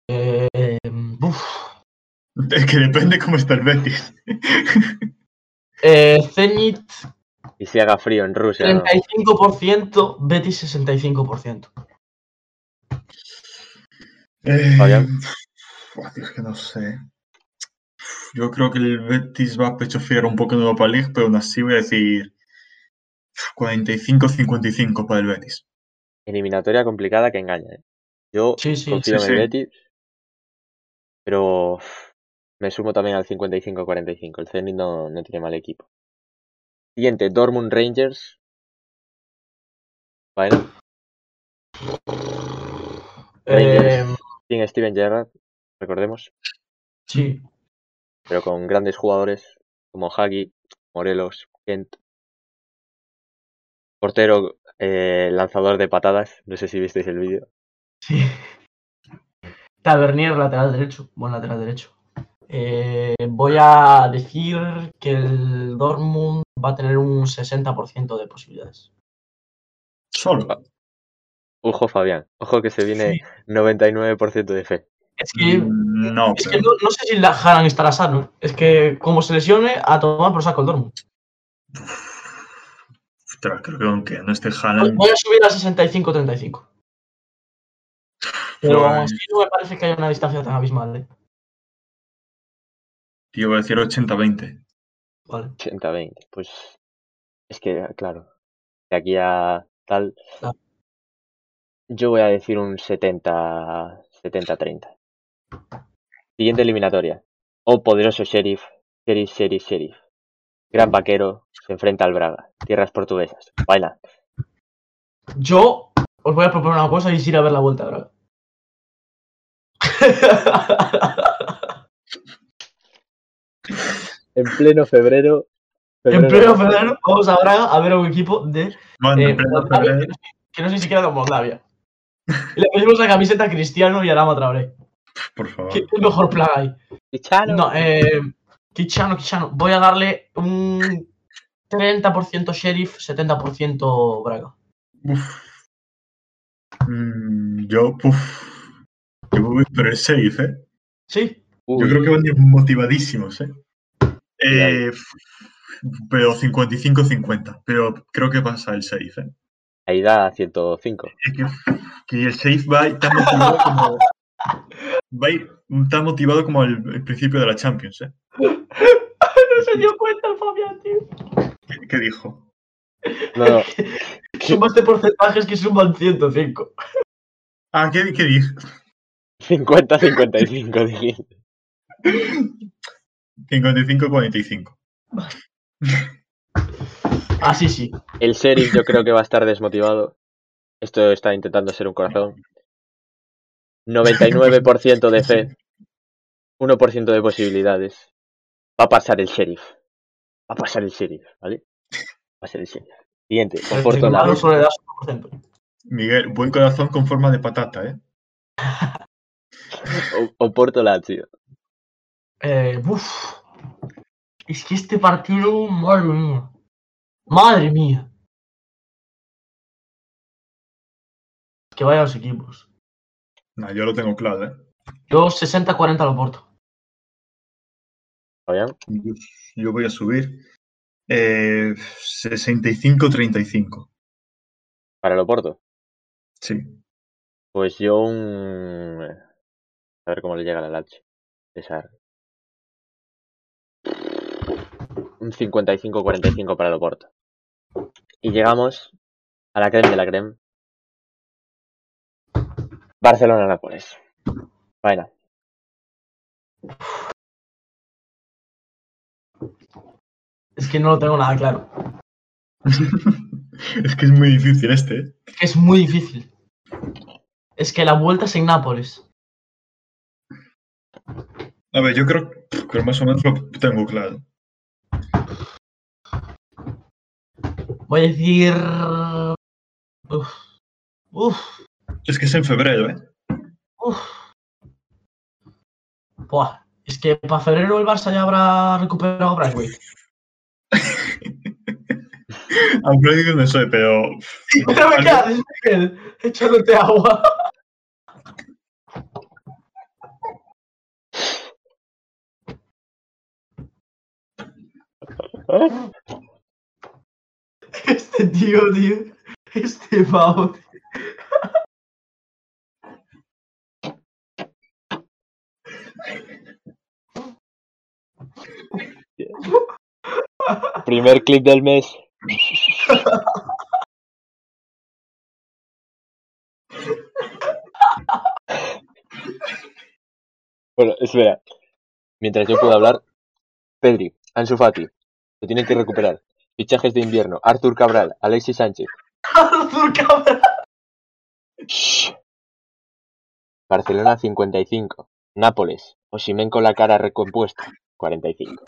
Es que depende cómo está el Betis. Eh, Zenit Y si haga frío en Rusia, ¿no? 35%, Betis 65%. Eh, es que no sé. Yo creo que el Betis va a pecho frío un poco en Europa League, pero aún así voy a decir 45-55 para el Betis. Eliminatoria complicada que engaña. ¿eh? Yo Sí, sí, confío sí, en el. Betis, pero me sumo también al 55-45. El Zenit no, no tiene mal equipo. Siguiente, Dortmund Rangers. Vaina. Eh, Sin Steven Gerrard, recordemos, sí, pero con grandes jugadores como Hagi, Morelos, Kent. Portero, eh, lanzador de patadas. No sé si visteis el vídeo. sí. Tavernier, lateral derecho. Buen lateral derecho. Eh, voy a decir que el Dortmund va a tener un 60% de posibilidades. Solo. Ojo, Fabián. Ojo que se viene 99% de fe. Es que, Mm, No, es que no, no sé si la Haran estará sano. Es que como se lesione, a tomar por saco el Dortmund. Ostras, creo que aunque no esté Haaland, Voy a subir a 65-35. Pero aún así no me parece que haya una distancia tan abismal. ¿eh? Tío, voy a decir 80-20. Vale. 80-20. Pues es que, claro, de aquí a tal, yo voy a decir un 70 70-30. Siguiente eliminatoria. Oh poderoso sheriff, sheriff, sheriff, sheriff. Gran vaquero se enfrenta al Braga. Tierras portuguesas. Baila. Yo os voy a proponer una cosa y es ir a ver la vuelta ahora. En pleno febrero. en pleno febrero vamos a Braga a ver a un equipo de Mano, eh, en pleno Moldavia, febrero. que, no, que no sé ni siquiera de Moldavia. Y le pedimos la camiseta a Cristiano y a Adama Traoré. Por favor. ¿Qué, mejor plan hay? Cristiano. No, eh, Kichano. Voy a darle un 30% Sheriff, 70% Braga. Uf. Mm, yo, puf. Yo voy por el safe, ¿eh? Sí, Uy, Yo creo que van motivadísimos, ¿eh? Eh, pero 55-50. Pero creo que pasa el safe, ¿eh? Ahí da 105. Es que, que el safe va a ir tan motivado como. Va a ir tan motivado como el, el principio de la Champions, ¿eh? no se dio cuenta el Fabián, tío. ¿Qué, qué dijo? No, no. Sumas de porcentajes que suman 105. Ah, ¿qué, qué dijo? 50-55 dijiste. 55-45. Ah, sí, sí. El sheriff yo creo que va a estar desmotivado. Esto está intentando ser un corazón. 99% de fe. 1% de posibilidades. Va a pasar el sheriff. Va a pasar el sheriff, ¿vale? Va a ser el sheriff. Siguiente, El solo le da su. Miguel, buen corazón con forma de patata, ¿eh? O- Lazio. Eh, uf. Es que este partido, madre mía. Madre mía. Que vaya los equipos. Nah, yo lo tengo claro, ¿eh? Yo 60-40 lo porto. ¿Fabián? Yo, yo voy a subir. Eh, 65-35. Para el Oporto. Sí. Pues yo un... A ver cómo le llega la Lazio. César. Un 55-45 para el Oporto. Y llegamos a la creme de la creme. Barcelona-Nápoles. Bueno, Es que no lo tengo nada claro. es que es muy difícil este, ¿eh? Es muy difícil. Es que la vuelta es en Nápoles. A ver, yo creo que más o menos lo tengo claro. Voy a decir. Uf. Uf. Es que es en febrero, ¿eh? Uf. Buah. Es que para febrero el Barça ya habrá recuperado a Braithwaite. Aunque no sé, pero. Pero me quedas, Miguel, echándote agua. Este tío, tío. Este pavo, primer clip del mes. Bueno, espera. Mientras yo puedo hablar, Pedri, Ansu Fati, se tienen que recuperar. Fichajes de invierno, Artur Cabral, Alexis Sánchez. Arthur Cabral. Barcelona 55. Nápoles. Osimen con la cara recompuesta. 45.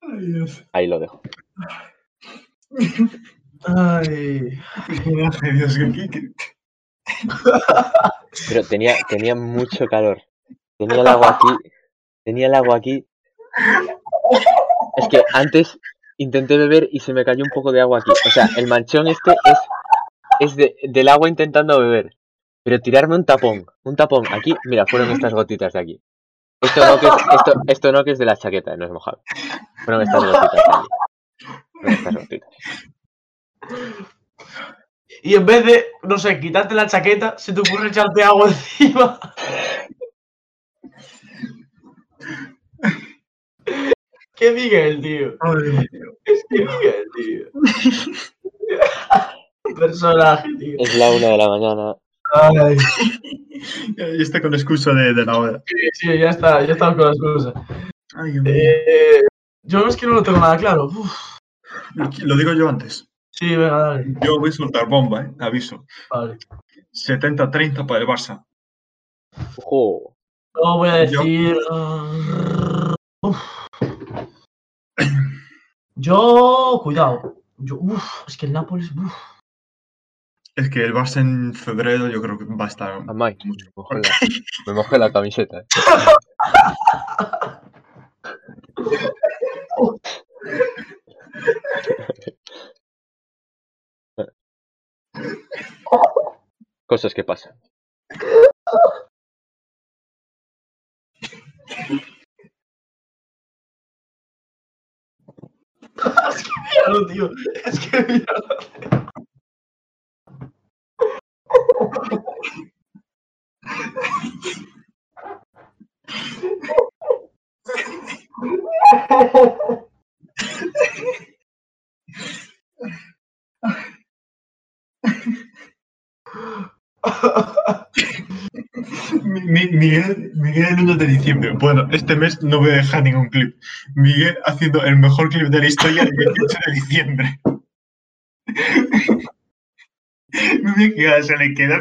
Ay, Dios. Ahí lo dejo. Ay. Dios, Pero tenía, tenía mucho calor. Tenía el agua aquí. Tenía el agua aquí. Es que antes intenté beber y se me cayó un poco de agua aquí. O sea, el manchón este es, es de- del agua intentando beber. Pero tirarme un tapón. Un tapón. Aquí, mira, fueron estas gotitas de aquí. Esto no, que es, esto, esto no que es de la chaqueta, no es mojado. Fueron estas gotitas. Andy. Fueron estas gotitas. Y en vez de, no sé, quitarte la chaqueta, se te ocurre echarte agua encima. Qué Miguel, tío. Es que Miguel, tío. Personaje, tío. Es la una de la mañana. Ay, Y está con la excusa de, de la hora. sí, sí, ya está, ya está con las cosas. Ay. Eh, yo es que no lo tengo nada claro. Uf, Lo digo yo antes. sí, venga, dale. Yo voy a soltar bomba, ¿eh? Aviso. Vale. 70-30 para el Barça. Ojo. Yo voy a decir. Uf. Yo, cuidado. Yo, uf, es que el Nápoles. uf. Es que el Barça en febrero yo creo que va a estar Amai, mucho me mojé la, me mojé la camiseta. eh. Cosas que pasan. Es que míralo, tío. Es que míralo. Mi- Miguel, Miguel el 1 de diciembre. Bueno, este mes no voy a dejar ningún clip. Miguel haciendo el mejor clip de la historia el 18 de diciembre. Qué ganas se le queda.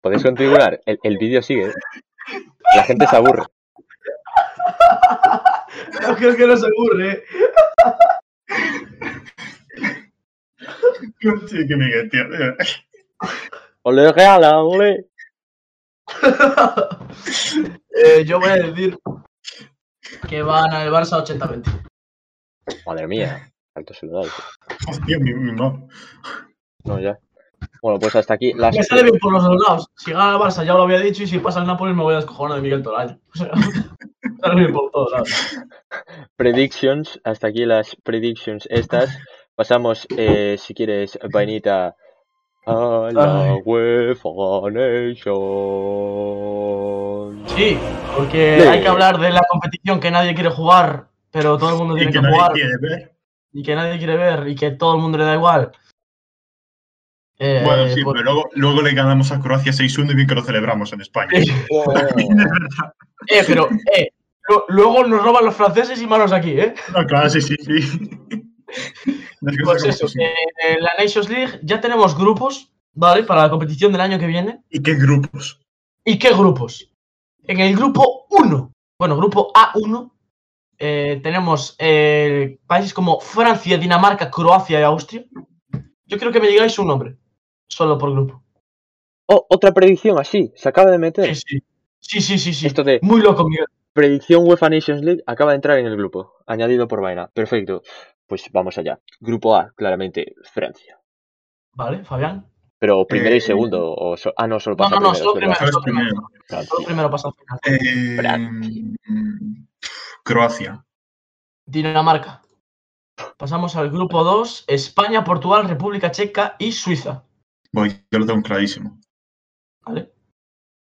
¿Podéis continuar? El, el vídeo sigue. eh. La gente se aburre. No creo que no se aburre. Sí, que Miguel, tío. ¡Ole, regala, ole! Eh, yo voy a decir que van al Barça 80-20. Madre mía. Alto da. Hostia, mi, mi mamá. No, ya. Bueno, pues hasta aquí las, Me sale bien por los dos lados. Si gana el Barça, ya lo había dicho, y si pasa el Nápoles, me voy a descojonar de Miguel año. O sea, me sale bien por todos lados. predictions. Hasta aquí las predictions estas. Pasamos, eh, si quieres, vainita, a la Ay. UEFA. Sí, porque Sí. hay que hablar de la competición que nadie quiere jugar, pero todo el mundo Y tiene que que, nadie jugar, quiere ver. y que nadie quiere ver, y que todo el mundo le da igual. Eh, Bueno, sí, pues- pero luego, luego le ganamos a Croacia 6-1 y bien que lo celebramos en España. Eh, pero, eh, lo- luego nos roban los franceses y manos aquí, ¿eh? No, claro, sí, sí, sí. Cosas Pues eso, en la Nations League ya tenemos grupos, ¿vale? Para la competición del año que viene. ¿Y qué grupos? ¿Y qué grupos? En el grupo 1, bueno, grupo A1, eh, tenemos eh, países como Francia, Dinamarca, Croacia y Austria. Yo quiero que me digáis un nombre, solo por grupo. Oh, otra predicción así. Se acaba de meter. Sí, sí. Sí, sí, sí, sí. Esto de Muy loco, Miguel. predicción UEFA Nations League acaba de entrar en el grupo. Añadido por vaina. Perfecto. Pues vamos allá. Grupo A, claramente Francia. Vale, Fabián. Pero primero y Eh, segundo. O so- ah, no, solo No, pasa no, no, primero, solo primero. Sabes primero. Francia. Solo primero pasa al final. Eh, Francia. Croacia. Dinamarca. Pasamos al grupo 2, España, Portugal, República Checa y Suiza. Voy, yo lo tengo clarísimo. ¿Vale?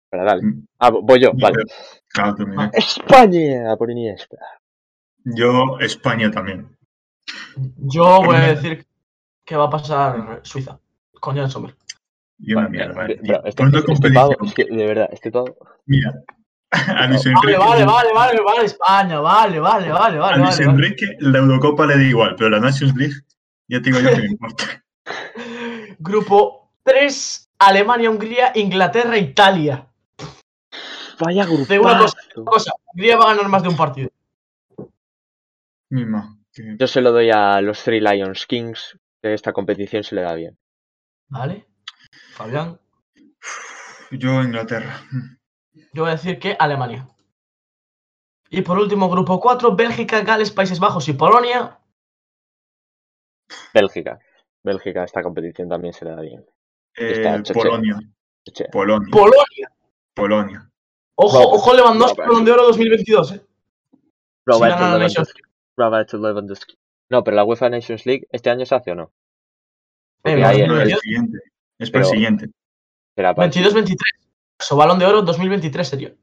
Espera, dale. Mm, Ah, voy yo, vale. Claro España, por Iniesta. Yo, España también. Yo voy a decir que va a pasar Suiza. Con Jan Sommer. Y una Vale, mierda. pero este, este pavo, competición. es que de verdad, este pavo. Mira, a Luis Vale, Enrique, vale, vale, vale, vale, España, vale, vale, vale, a vale, Luis vale, vale. Enrique la Eurocopa le da igual, pero la Nations League, ya te digo yo que me importa. Grupo 3, Alemania, Hungría, Inglaterra, Italia. Vaya grupo. Digo una cosa, una cosa, Hungría va a ganar más de un partido. Misma. Yo se lo doy a los Three Lions Kings, que esta competición se le da bien. ¿Vale? Fabián, Yo, Inglaterra. yo voy a decir que Alemania. Y por último, grupo 4, Bélgica, Gales, Países Bajos y Polonia. Bélgica. Bélgica, esta competición también se le da bien. Eh. Polonia. Polonia. Polonia. Polonia. Ojo, ojo Lewandowski, Balón de Oro 2022, ¿eh? Roberto gana Lewandowski. No, pero la UEFA Nations League, ¿este año se hace o no? Porque Eh, ahí No, el- el siguiente. Es para el siguiente. será para el 22-23. Eso, Balón de Oro 2023 sería.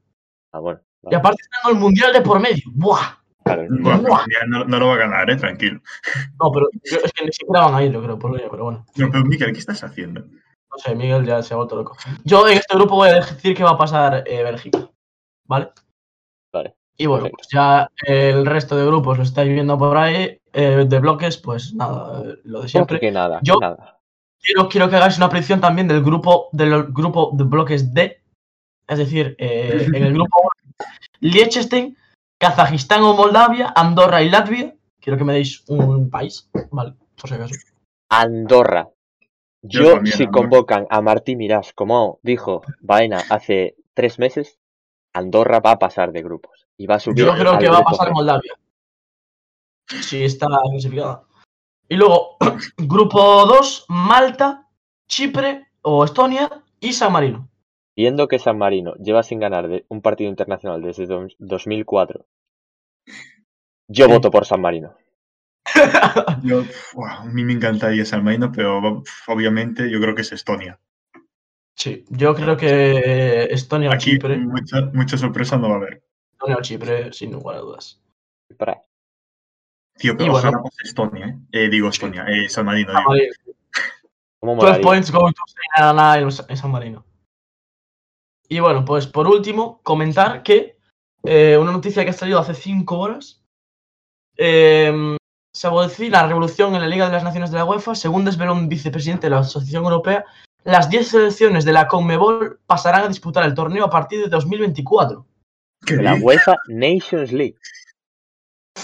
Ah, bueno. Y aparte está en el Mundial de por medio. ¡Buah! claro. Bueno, Buah. ya no, no lo va a ganar, eh, tranquilo. No, pero yo- es que ni siquiera van a ir, yo creo, Polonia, pero bueno. No, pero Miquel, ¿qué estás haciendo? No sé, Miguel ya se ha vuelto loco. Yo en este grupo voy a decir que va a pasar eh, Bélgica. ¿Vale? Y bueno, pues ya el resto de grupos lo estáis viendo por ahí. eh, de bloques, pues nada, lo de ¿Cómo siempre. que nada? Yo- Nada. Quiero, quiero que hagáis una predicción también del grupo, del grupo de bloques D. Es decir, eh, en el grupo 1, Liechtenstein, Kazajistán o Moldavia, Andorra y Latvia. Quiero que me deis un país, ¿vale? Por si acaso. Andorra. Yo Yo, también, si Andorra. convocan a Martí Mirás, como dijo Baena hace tres meses, Andorra va a pasar de grupos. Y va a subir. Yo creo que va a pasar. Moldavia. Sí, está clasificada. Y luego, grupo 2, Malta, Chipre o Estonia y San Marino. Viendo que San Marino lleva sin ganar de un partido internacional desde do- 2004, yo Sí. voto por San Marino. Yo, a mí me encantaría San Marino, pero obviamente yo creo que es Estonia. Sí, yo creo que Estonia o Aquí Chipre. mucha, mucha sorpresa no va a haber. Estonia o Chipre, sin lugar a dudas. Tío, Y pero bueno. ojalá pase Estonia, ¿eh? Eh, Digo Estonia, eh, San Marino. San. Marino. ¿Cómo 12 molaría? points going to en en San Marino. Y bueno, pues por último, comentar que eh, una noticia que ha salido hace 5 horas. eh, se la revolución en la Liga de las Naciones de la UEFA. Según desveló un vicepresidente de la Asociación Europea, las 10 selecciones de la CONMEBOL pasarán a disputar el torneo a partir de 2024. ¿Qué De la? UEFA Nations League.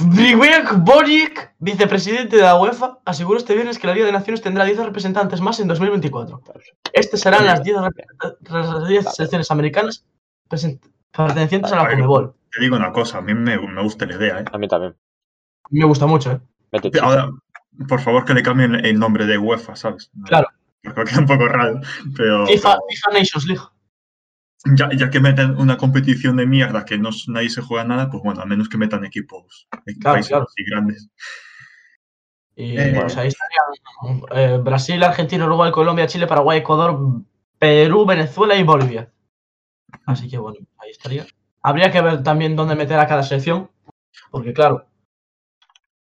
Briwek Boric, vicepresidente de la UEFA, aseguró este viernes que la Liga de Naciones tendrá 10 representantes más en 2024. Estas serán las 10, rep- las 10 selecciones americanas pertenecientes a la. Comebol. Te digo una cosa, a mí me, me gusta la idea, ¿eh? A mí también. Me gusta mucho, ¿eh? Ahora, por favor, que le cambien el nombre de UEFA, ¿sabes? Claro. Porque queda un poco raro, pero FIFA, FIFA Nations League. Ya, ya que meten una competición de mierda que no, nadie se juega nada, pues bueno, a menos que metan equipos, equipos Claro, países claro. así grandes. Y Eh, pues ahí estarían eh, Brasil, Argentina, Uruguay, Colombia, Chile, Paraguay, Ecuador, Perú, Venezuela y Bolivia. Así que bueno, ahí estaría. Habría que ver también dónde meter a cada selección. Porque claro,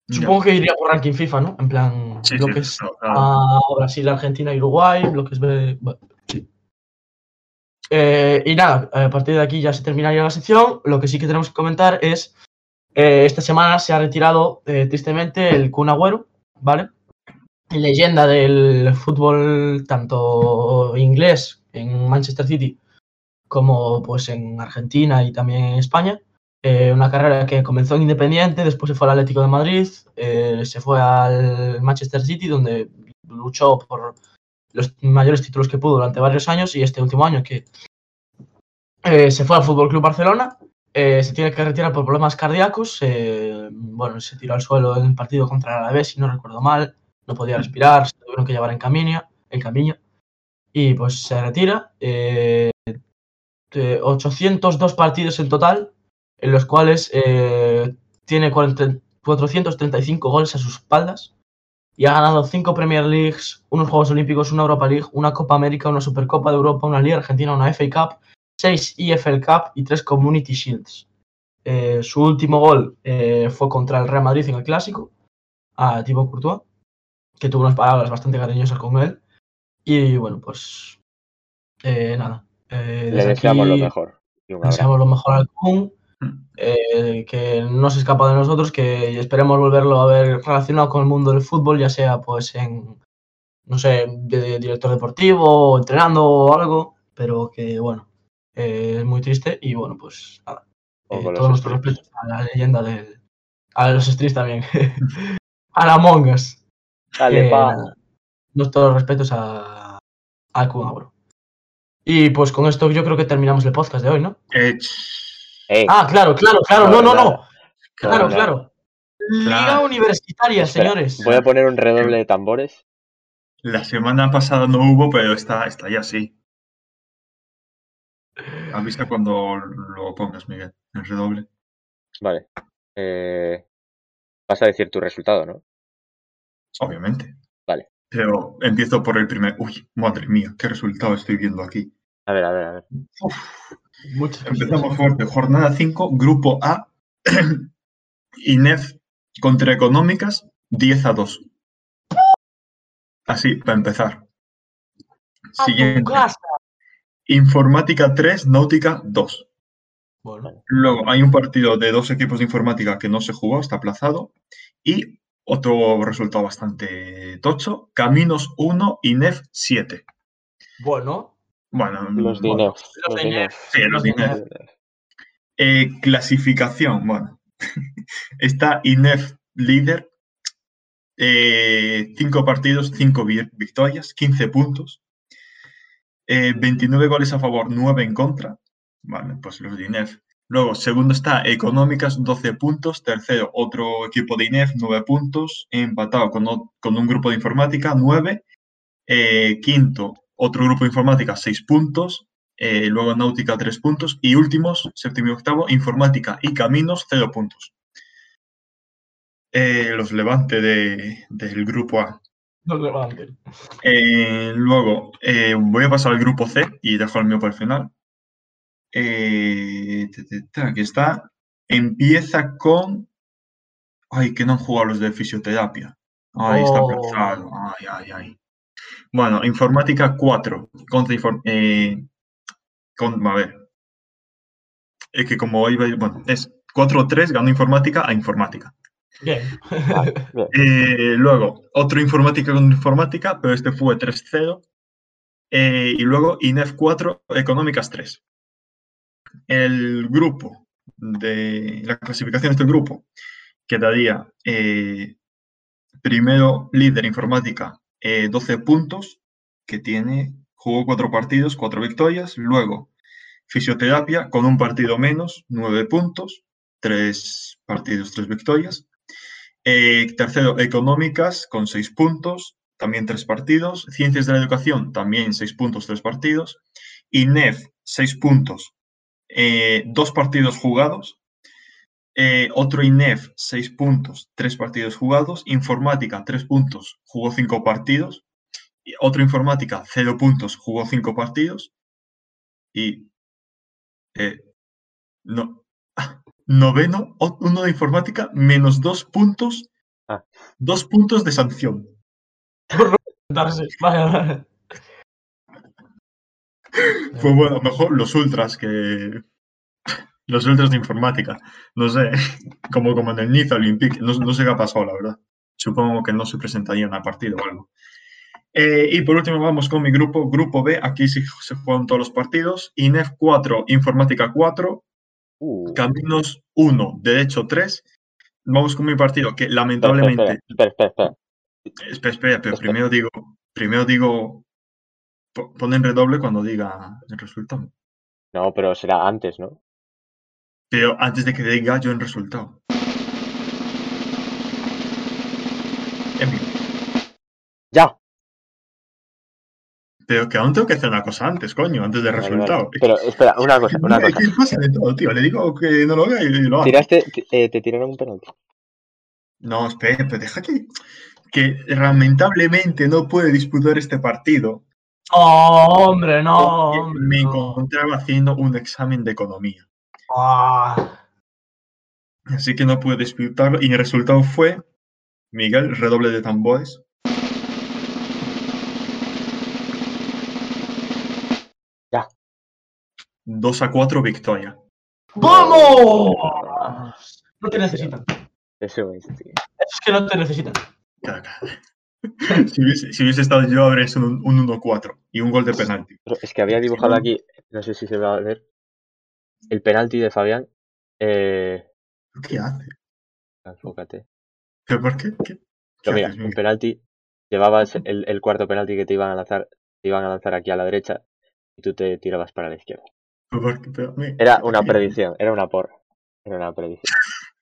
supongo que iría por ranking FIFA, ¿no? En plan, Sí, sí, bloques claro, claro. a Brasil, Argentina y Uruguay, B. bueno, sí. Eh, y nada, a partir de aquí ya se terminaría la sección. Lo que sí que tenemos que comentar es, eh, esta semana se ha retirado eh, tristemente el Kun Agüero, ¿vale? Leyenda del fútbol tanto inglés en Manchester City como pues en Argentina y también en España. Eh, una carrera que comenzó en Independiente, después se fue al Atlético de Madrid, eh, se fue al Manchester City, donde luchó por los mayores títulos que pudo durante varios años y este último año que eh, se fue al Fútbol Club Barcelona, eh, se tiene que retirar por problemas cardíacos, eh, bueno, se tiró al suelo en el partido contra el Alavés, si no recuerdo mal, no podía respirar, se tuvieron que llevar en camilla, en camilla y pues se retira. eh, de 802 partidos en total, en los cuales tiene 40 435 goles a sus espaldas y ha ganado 5 Premier Leagues, unos Juegos Olímpicos, una Europa League, una Copa América, una Supercopa de Europa, una Liga Argentina, una FA Cup, 6 EFL Cup y 3 Community Shields. Eh, su último gol eh, fue contra el Real Madrid en el Clásico, a Thibaut Courtois, que tuvo unas palabras bastante cariñosas con él. Y bueno, pues eh, nada. Le deseamos lo mejor. Deseamos lo mejor al Kun. Eh, que no se escapa de nosotros, que esperemos volverlo a ver relacionado con el mundo del fútbol, ya sea pues en, no sé, de director deportivo, o entrenando o algo, pero que bueno, eh, es muy triste y bueno, pues nada, eh, todos nuestros respetos a la leyenda del, a los streams también, a la Mongas. Dale, pa. nuestros respetos a, al Kun. Y pues con esto yo creo que terminamos el podcast de hoy, ¿no? Eh, Ah, claro, claro, claro, no, no, no. Claro, claro. Liga. Universitaria, Espera, señores. Voy a poner un redoble de tambores. la semana pasada no hubo, pero está, está ya sí. Avisa cuando lo pongas, Miguel, en redoble. Vale. Eh, vas a decir tu resultado, ¿no? Obviamente. Vale. Pero empiezo por el primer. Uy, madre mía, qué resultado estoy viendo aquí. A ver, a ver, a ver. Muchas Empezamos fuerte. Jornada 5, grupo A. INEF contra Económicas, 10 a 2. Así, para empezar. ¡A tu Siguiente. Informática 3, Náutica 2. Bueno, Luego hay un partido de dos equipos de informática que no se jugó, está aplazado. Y otro resultado bastante tocho, Caminos 1, INEF 7. bueno. Bueno, Los de bueno. Los. INEF. sí, los INEF. Eh, clasificación, bueno. Está INEF líder. eh, cinco partidos, cinco vi- victorias, 15 puntos. eh, 29 goles a favor, 9 en contra. Vale, pues los de INEF. Luego, segundo está Económicas, 12 puntos. Tercero, otro equipo de INEF, 9 puntos. Empatado con, con un grupo de informática, 9. Eh, quinto, otro grupo de informática, 6 puntos. Eh, luego Náutica, 3 puntos. Y últimos, séptimo y octavo, Informática y Caminos, 0 puntos. Eh, los Levante de- del grupo A. No levanten. Eh, luego, voy a pasar al grupo C y dejo el mío para el final. Aquí está. Empieza con. Ay, que no han jugado los de fisioterapia. Ay, está Oh. aplazado. Ay, ay, ay. Bueno, informática 4. Contra inform- eh, con, a ver. Es que como iba. Bueno, es 4-3, ganó informática a informática. Bien. Bien. Eh, luego, otro informática con informática, pero este fue 3-0. Eh, y luego INEF 4, Económicas 3. El grupo de la clasificación de este grupo quedaría eh, primero líder informática, eh, 12 puntos, que tiene, jugó cuatro partidos, cuatro victorias. Luego, fisioterapia con un partido menos, 9 puntos, tres partidos, tres victorias. Eh, tercero, económicas con seis puntos, también tres partidos. Ciencias de la educación, también seis puntos, tres partidos. INEF, seis puntos, eh, dos partidos jugados. Eh, otro INEF, seis puntos, tres partidos jugados. Informática, tres puntos, jugó cinco partidos. Y otro informática, cero puntos, jugó cinco partidos. Y eh, no, noveno, uno de informática, menos dos puntos, Ah. dos puntos de sanción. Darse. Vaya, vaya. Pues bueno, mejor los ultras que los ultras de informática. No sé, como, como en el Niza Olympique, no, no sé qué ha pasado, la verdad. Supongo que no se presentarían al partido o algo. Eh, y por último vamos con mi grupo, grupo B, aquí sí se juegan todos los partidos. INEF 4, Informática 4, Uh, Caminos 1, Derecho 3. Vamos con mi partido, que lamentablemente espera, espera, espera, espera. Espera, pero primero digo, primero digo, po- pon en redoble cuando diga el resultado. No, pero será antes, ¿no? Pero antes de que diga yo el resultado. Emilio, ¡Ya! Pero que aún tengo que hacer una cosa antes, coño, antes del Vale, vale. resultado. Pero espera, una cosa, una Es cosa. que pasa de todo, tío. Le digo que no lo haga y lo hago. Tiraste, ti- eh, te tiraron un penalti. No, espera, pero deja que, que lamentablemente no puede disputar este partido. Oh, hombre, no. hombre, me no. encontraba haciendo un examen de economía. Ah, Así que no pude disputarlo. Y el resultado fue, Miguel, redoble de tambores. Ya. 2 a 4 victoria. ¡Vamos! No te necesitan. Eso es, tío. Es que no te necesitan. Si, hubiese, si hubiese estado yo, habría sido un, un 1-4 y un gol de penalti. Es que había dibujado aquí, no sé si se va a ver, el penalti de Fabián. Eh, ¿Qué hace? enfócate. ¿Pero por qué? ¿Qué, Pero mira, haces, un Miguel? penalti, llevabas el, el cuarto penalti que te iban a lanzar, te iban a lanzar aquí a la derecha y tú te tirabas para la izquierda. ¿Pero por qué? Pero, Miguel, Era una ¿qué? predicción, era una porra. Era una predicción.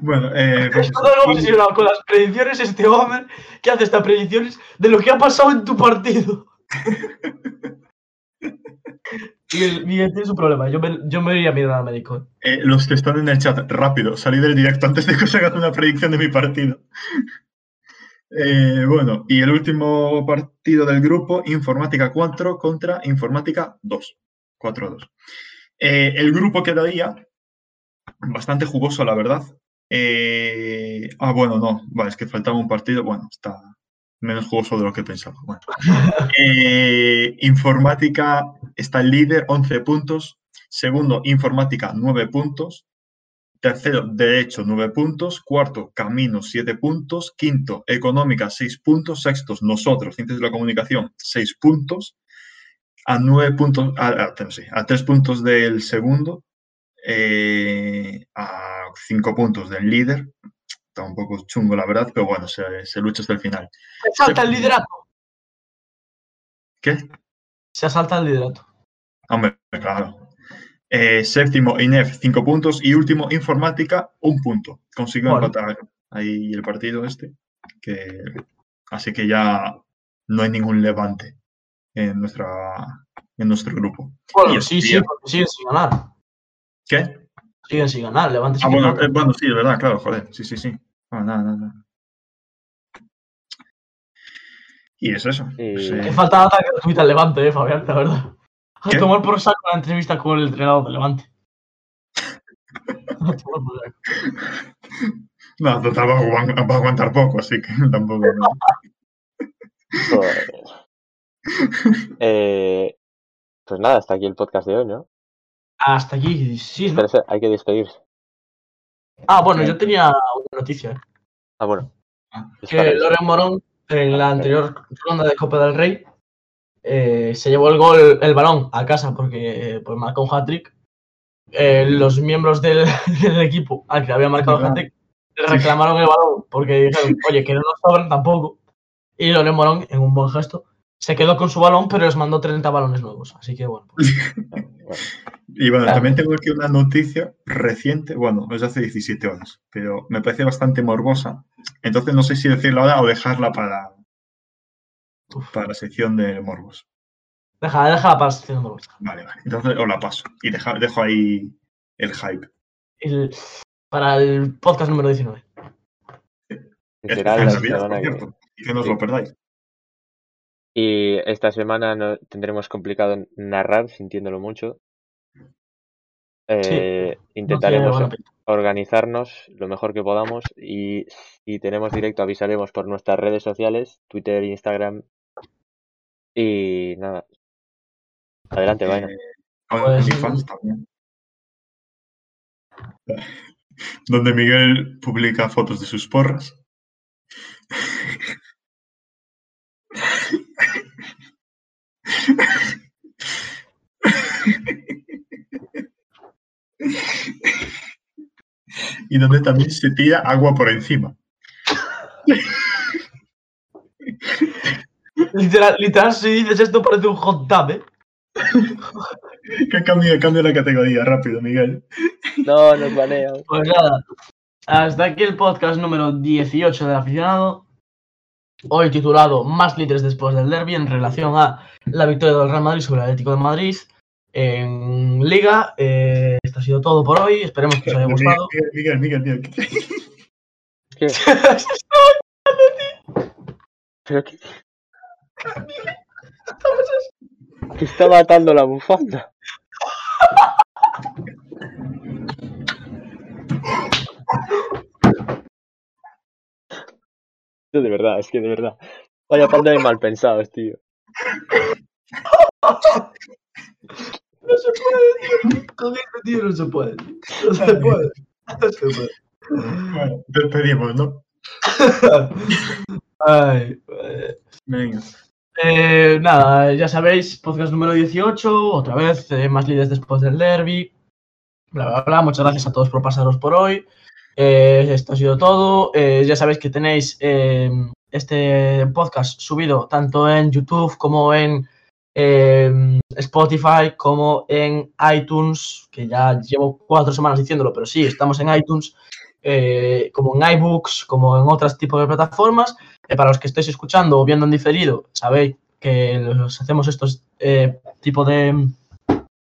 Bueno, eh, pues. Todo lo obsesionado con las predicciones este hombre que hace estas predicciones de lo que ha pasado en tu partido. Miguel, Miguel tiene su problema. Yo me, yo me iría a mirar al médico. Eh, los que están en el chat, rápido, salí del directo antes de que os hagan una predicción de mi partido. Eh, bueno, y el último partido del grupo, Informática 4 contra Informática 2. 4-2. Eh, el grupo quedaría bastante jugoso, la verdad. Ah, bueno, no, vale, es que faltaba un partido. Bueno, está menos jugoso de lo que pensaba. Bueno. Eh, informática está el líder, 11 puntos. Segundo, informática, 9 puntos. Tercero, derecho, 9 puntos. Cuarto, camino, 7 puntos. Quinto, económica, 6 puntos. Sextos, nosotros, ciencias de la comunicación, 6 puntos. A 9 puntos, a, a, a 3 puntos del segundo. eh, a 5 puntos del líder. Está un poco chungo, la verdad, pero bueno, se, se lucha hasta el final. Se asalta el liderato. ¿Qué? Se asalta el liderato. Hombre, claro. Eh, séptimo, INEF, 5 puntos. Y último, Informática, un punto. Consiguió Bueno. empatar ahí el partido este. Que, así que ya no hay ningún levante en, nuestra, en nuestro grupo. Bueno, Y sí, sí, porque siguen sin ganar. ¿Qué? Siguen sin ganar. Levante Ah, sin bueno, eh, bueno, sí, de verdad, claro, joder. Sí, sí, sí. Ah, nada, nada, nada. Y es eso. Y- pues, Que eh, falta ataque gratuito al Levante, eh, Fabián, la verdad. A ¿Qué? tomar por saco la entrevista con el entrenador del Levante. No, total, va a, aguantar poco, así que tampoco. Eh, pues nada, hasta aquí el podcast de hoy, ¿no? Hasta aquí, sí. ¿no? Pero hay que despedirse. Ah, bueno, yo tenía una noticia. Ah, bueno. Ah. Que. Loren Morón, en la anterior ronda de Copa del Rey, eh, se llevó el gol, el balón a casa porque pues, marcó un hat-trick. Eh, los miembros del, del equipo al que había marcado el hat-trick reclamaron el balón porque dijeron, oye, que no nos sobran tampoco. Y Loren Morón, en un buen gesto, se quedó con su balón, pero les mandó 30 balones nuevos. Así que bueno, pues, Y bueno, Claro. también tengo aquí una noticia reciente, bueno, es de hace 17 horas, pero me parece bastante morbosa. Entonces no sé si decirla ahora o dejarla para, para la sección de morbos. déjala, déjala para la sección de nuevos. Vale, vale. Entonces os la paso y deja- dejo ahí el hype. El- para el podcast número 19. Será Especial la Navidad, semana por que- cierto, y que no os sí. lo perdáis. Y esta semana no tendremos complicado narrar, sintiéndolo mucho. Eh, No intentaremos organizarnos lo mejor que podamos y si tenemos directo avisaremos por nuestras redes sociales, Twitter, Instagram y nada. Adelante, vaina. Eh, también. Donde Miguel publica fotos de sus porras. Y donde también se tira agua por encima. Literal, literal, si dices esto parece un hot tub, ¿eh? Que cambie, cambie la categoría rápido, Miguel. No, nos banean. Pues nada, hasta aquí el podcast número 18 del aficionado. Hoy titulado Más líderes después del derby en relación a la victoria del Real Madrid sobre el Atlético de Madrid en Liga. Eh, esto ha sido todo por hoy. Esperemos que os haya gustado. Miguel, Miguel, Miguel, Miguel. ¿Qué? ¿Pero qué? Que está matando la bufanda. De verdad, es que de verdad. Vaya panda de mal pensados, tío. No se puede, tío. Con este tío no se puede. No se puede. No se puede. Bueno, despedimos, ¿no? Ay, eh, Venga. Eh, nada, ya sabéis, podcast número 18, otra vez, eh, más líderes después del derby. Bla, bla, bla. Muchas gracias a todos por pasaros por hoy. Eh, esto ha sido todo. Ya sabéis que tenéis este podcast subido tanto en YouTube como en eh, Spotify, como en iTunes, que ya llevo cuatro semanas diciéndolo, pero sí, estamos en iTunes, eh, como en iBooks, como en otros tipos de plataformas. Eh, para los que estéis escuchando o viendo en diferido, sabéis que los hacemos estos eh, tipo de,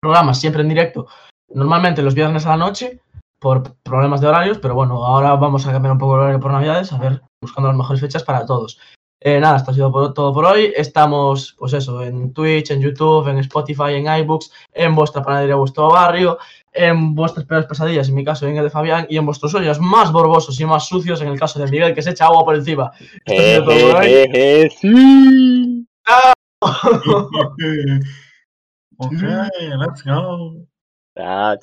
programas siempre en directo, normalmente los viernes a la noche, por problemas de horarios, pero bueno, ahora vamos a cambiar un poco el horario por Navidades, a ver, buscando las mejores fechas para todos. Eh, nada, esto ha sido por- todo por hoy. Estamos, pues eso, en Twitch, en YouTube, en Spotify, en iBooks, en vuestra panadería, vuestro barrio, en vuestras peores pesadillas, en mi caso, en el de Fabián, y en vuestros sueños más borbosos y más sucios, en el caso de Miguel, que se echa agua por encima. Esto ha sido todo por hoy. Jejeje, sí. ok, let's go. Ah.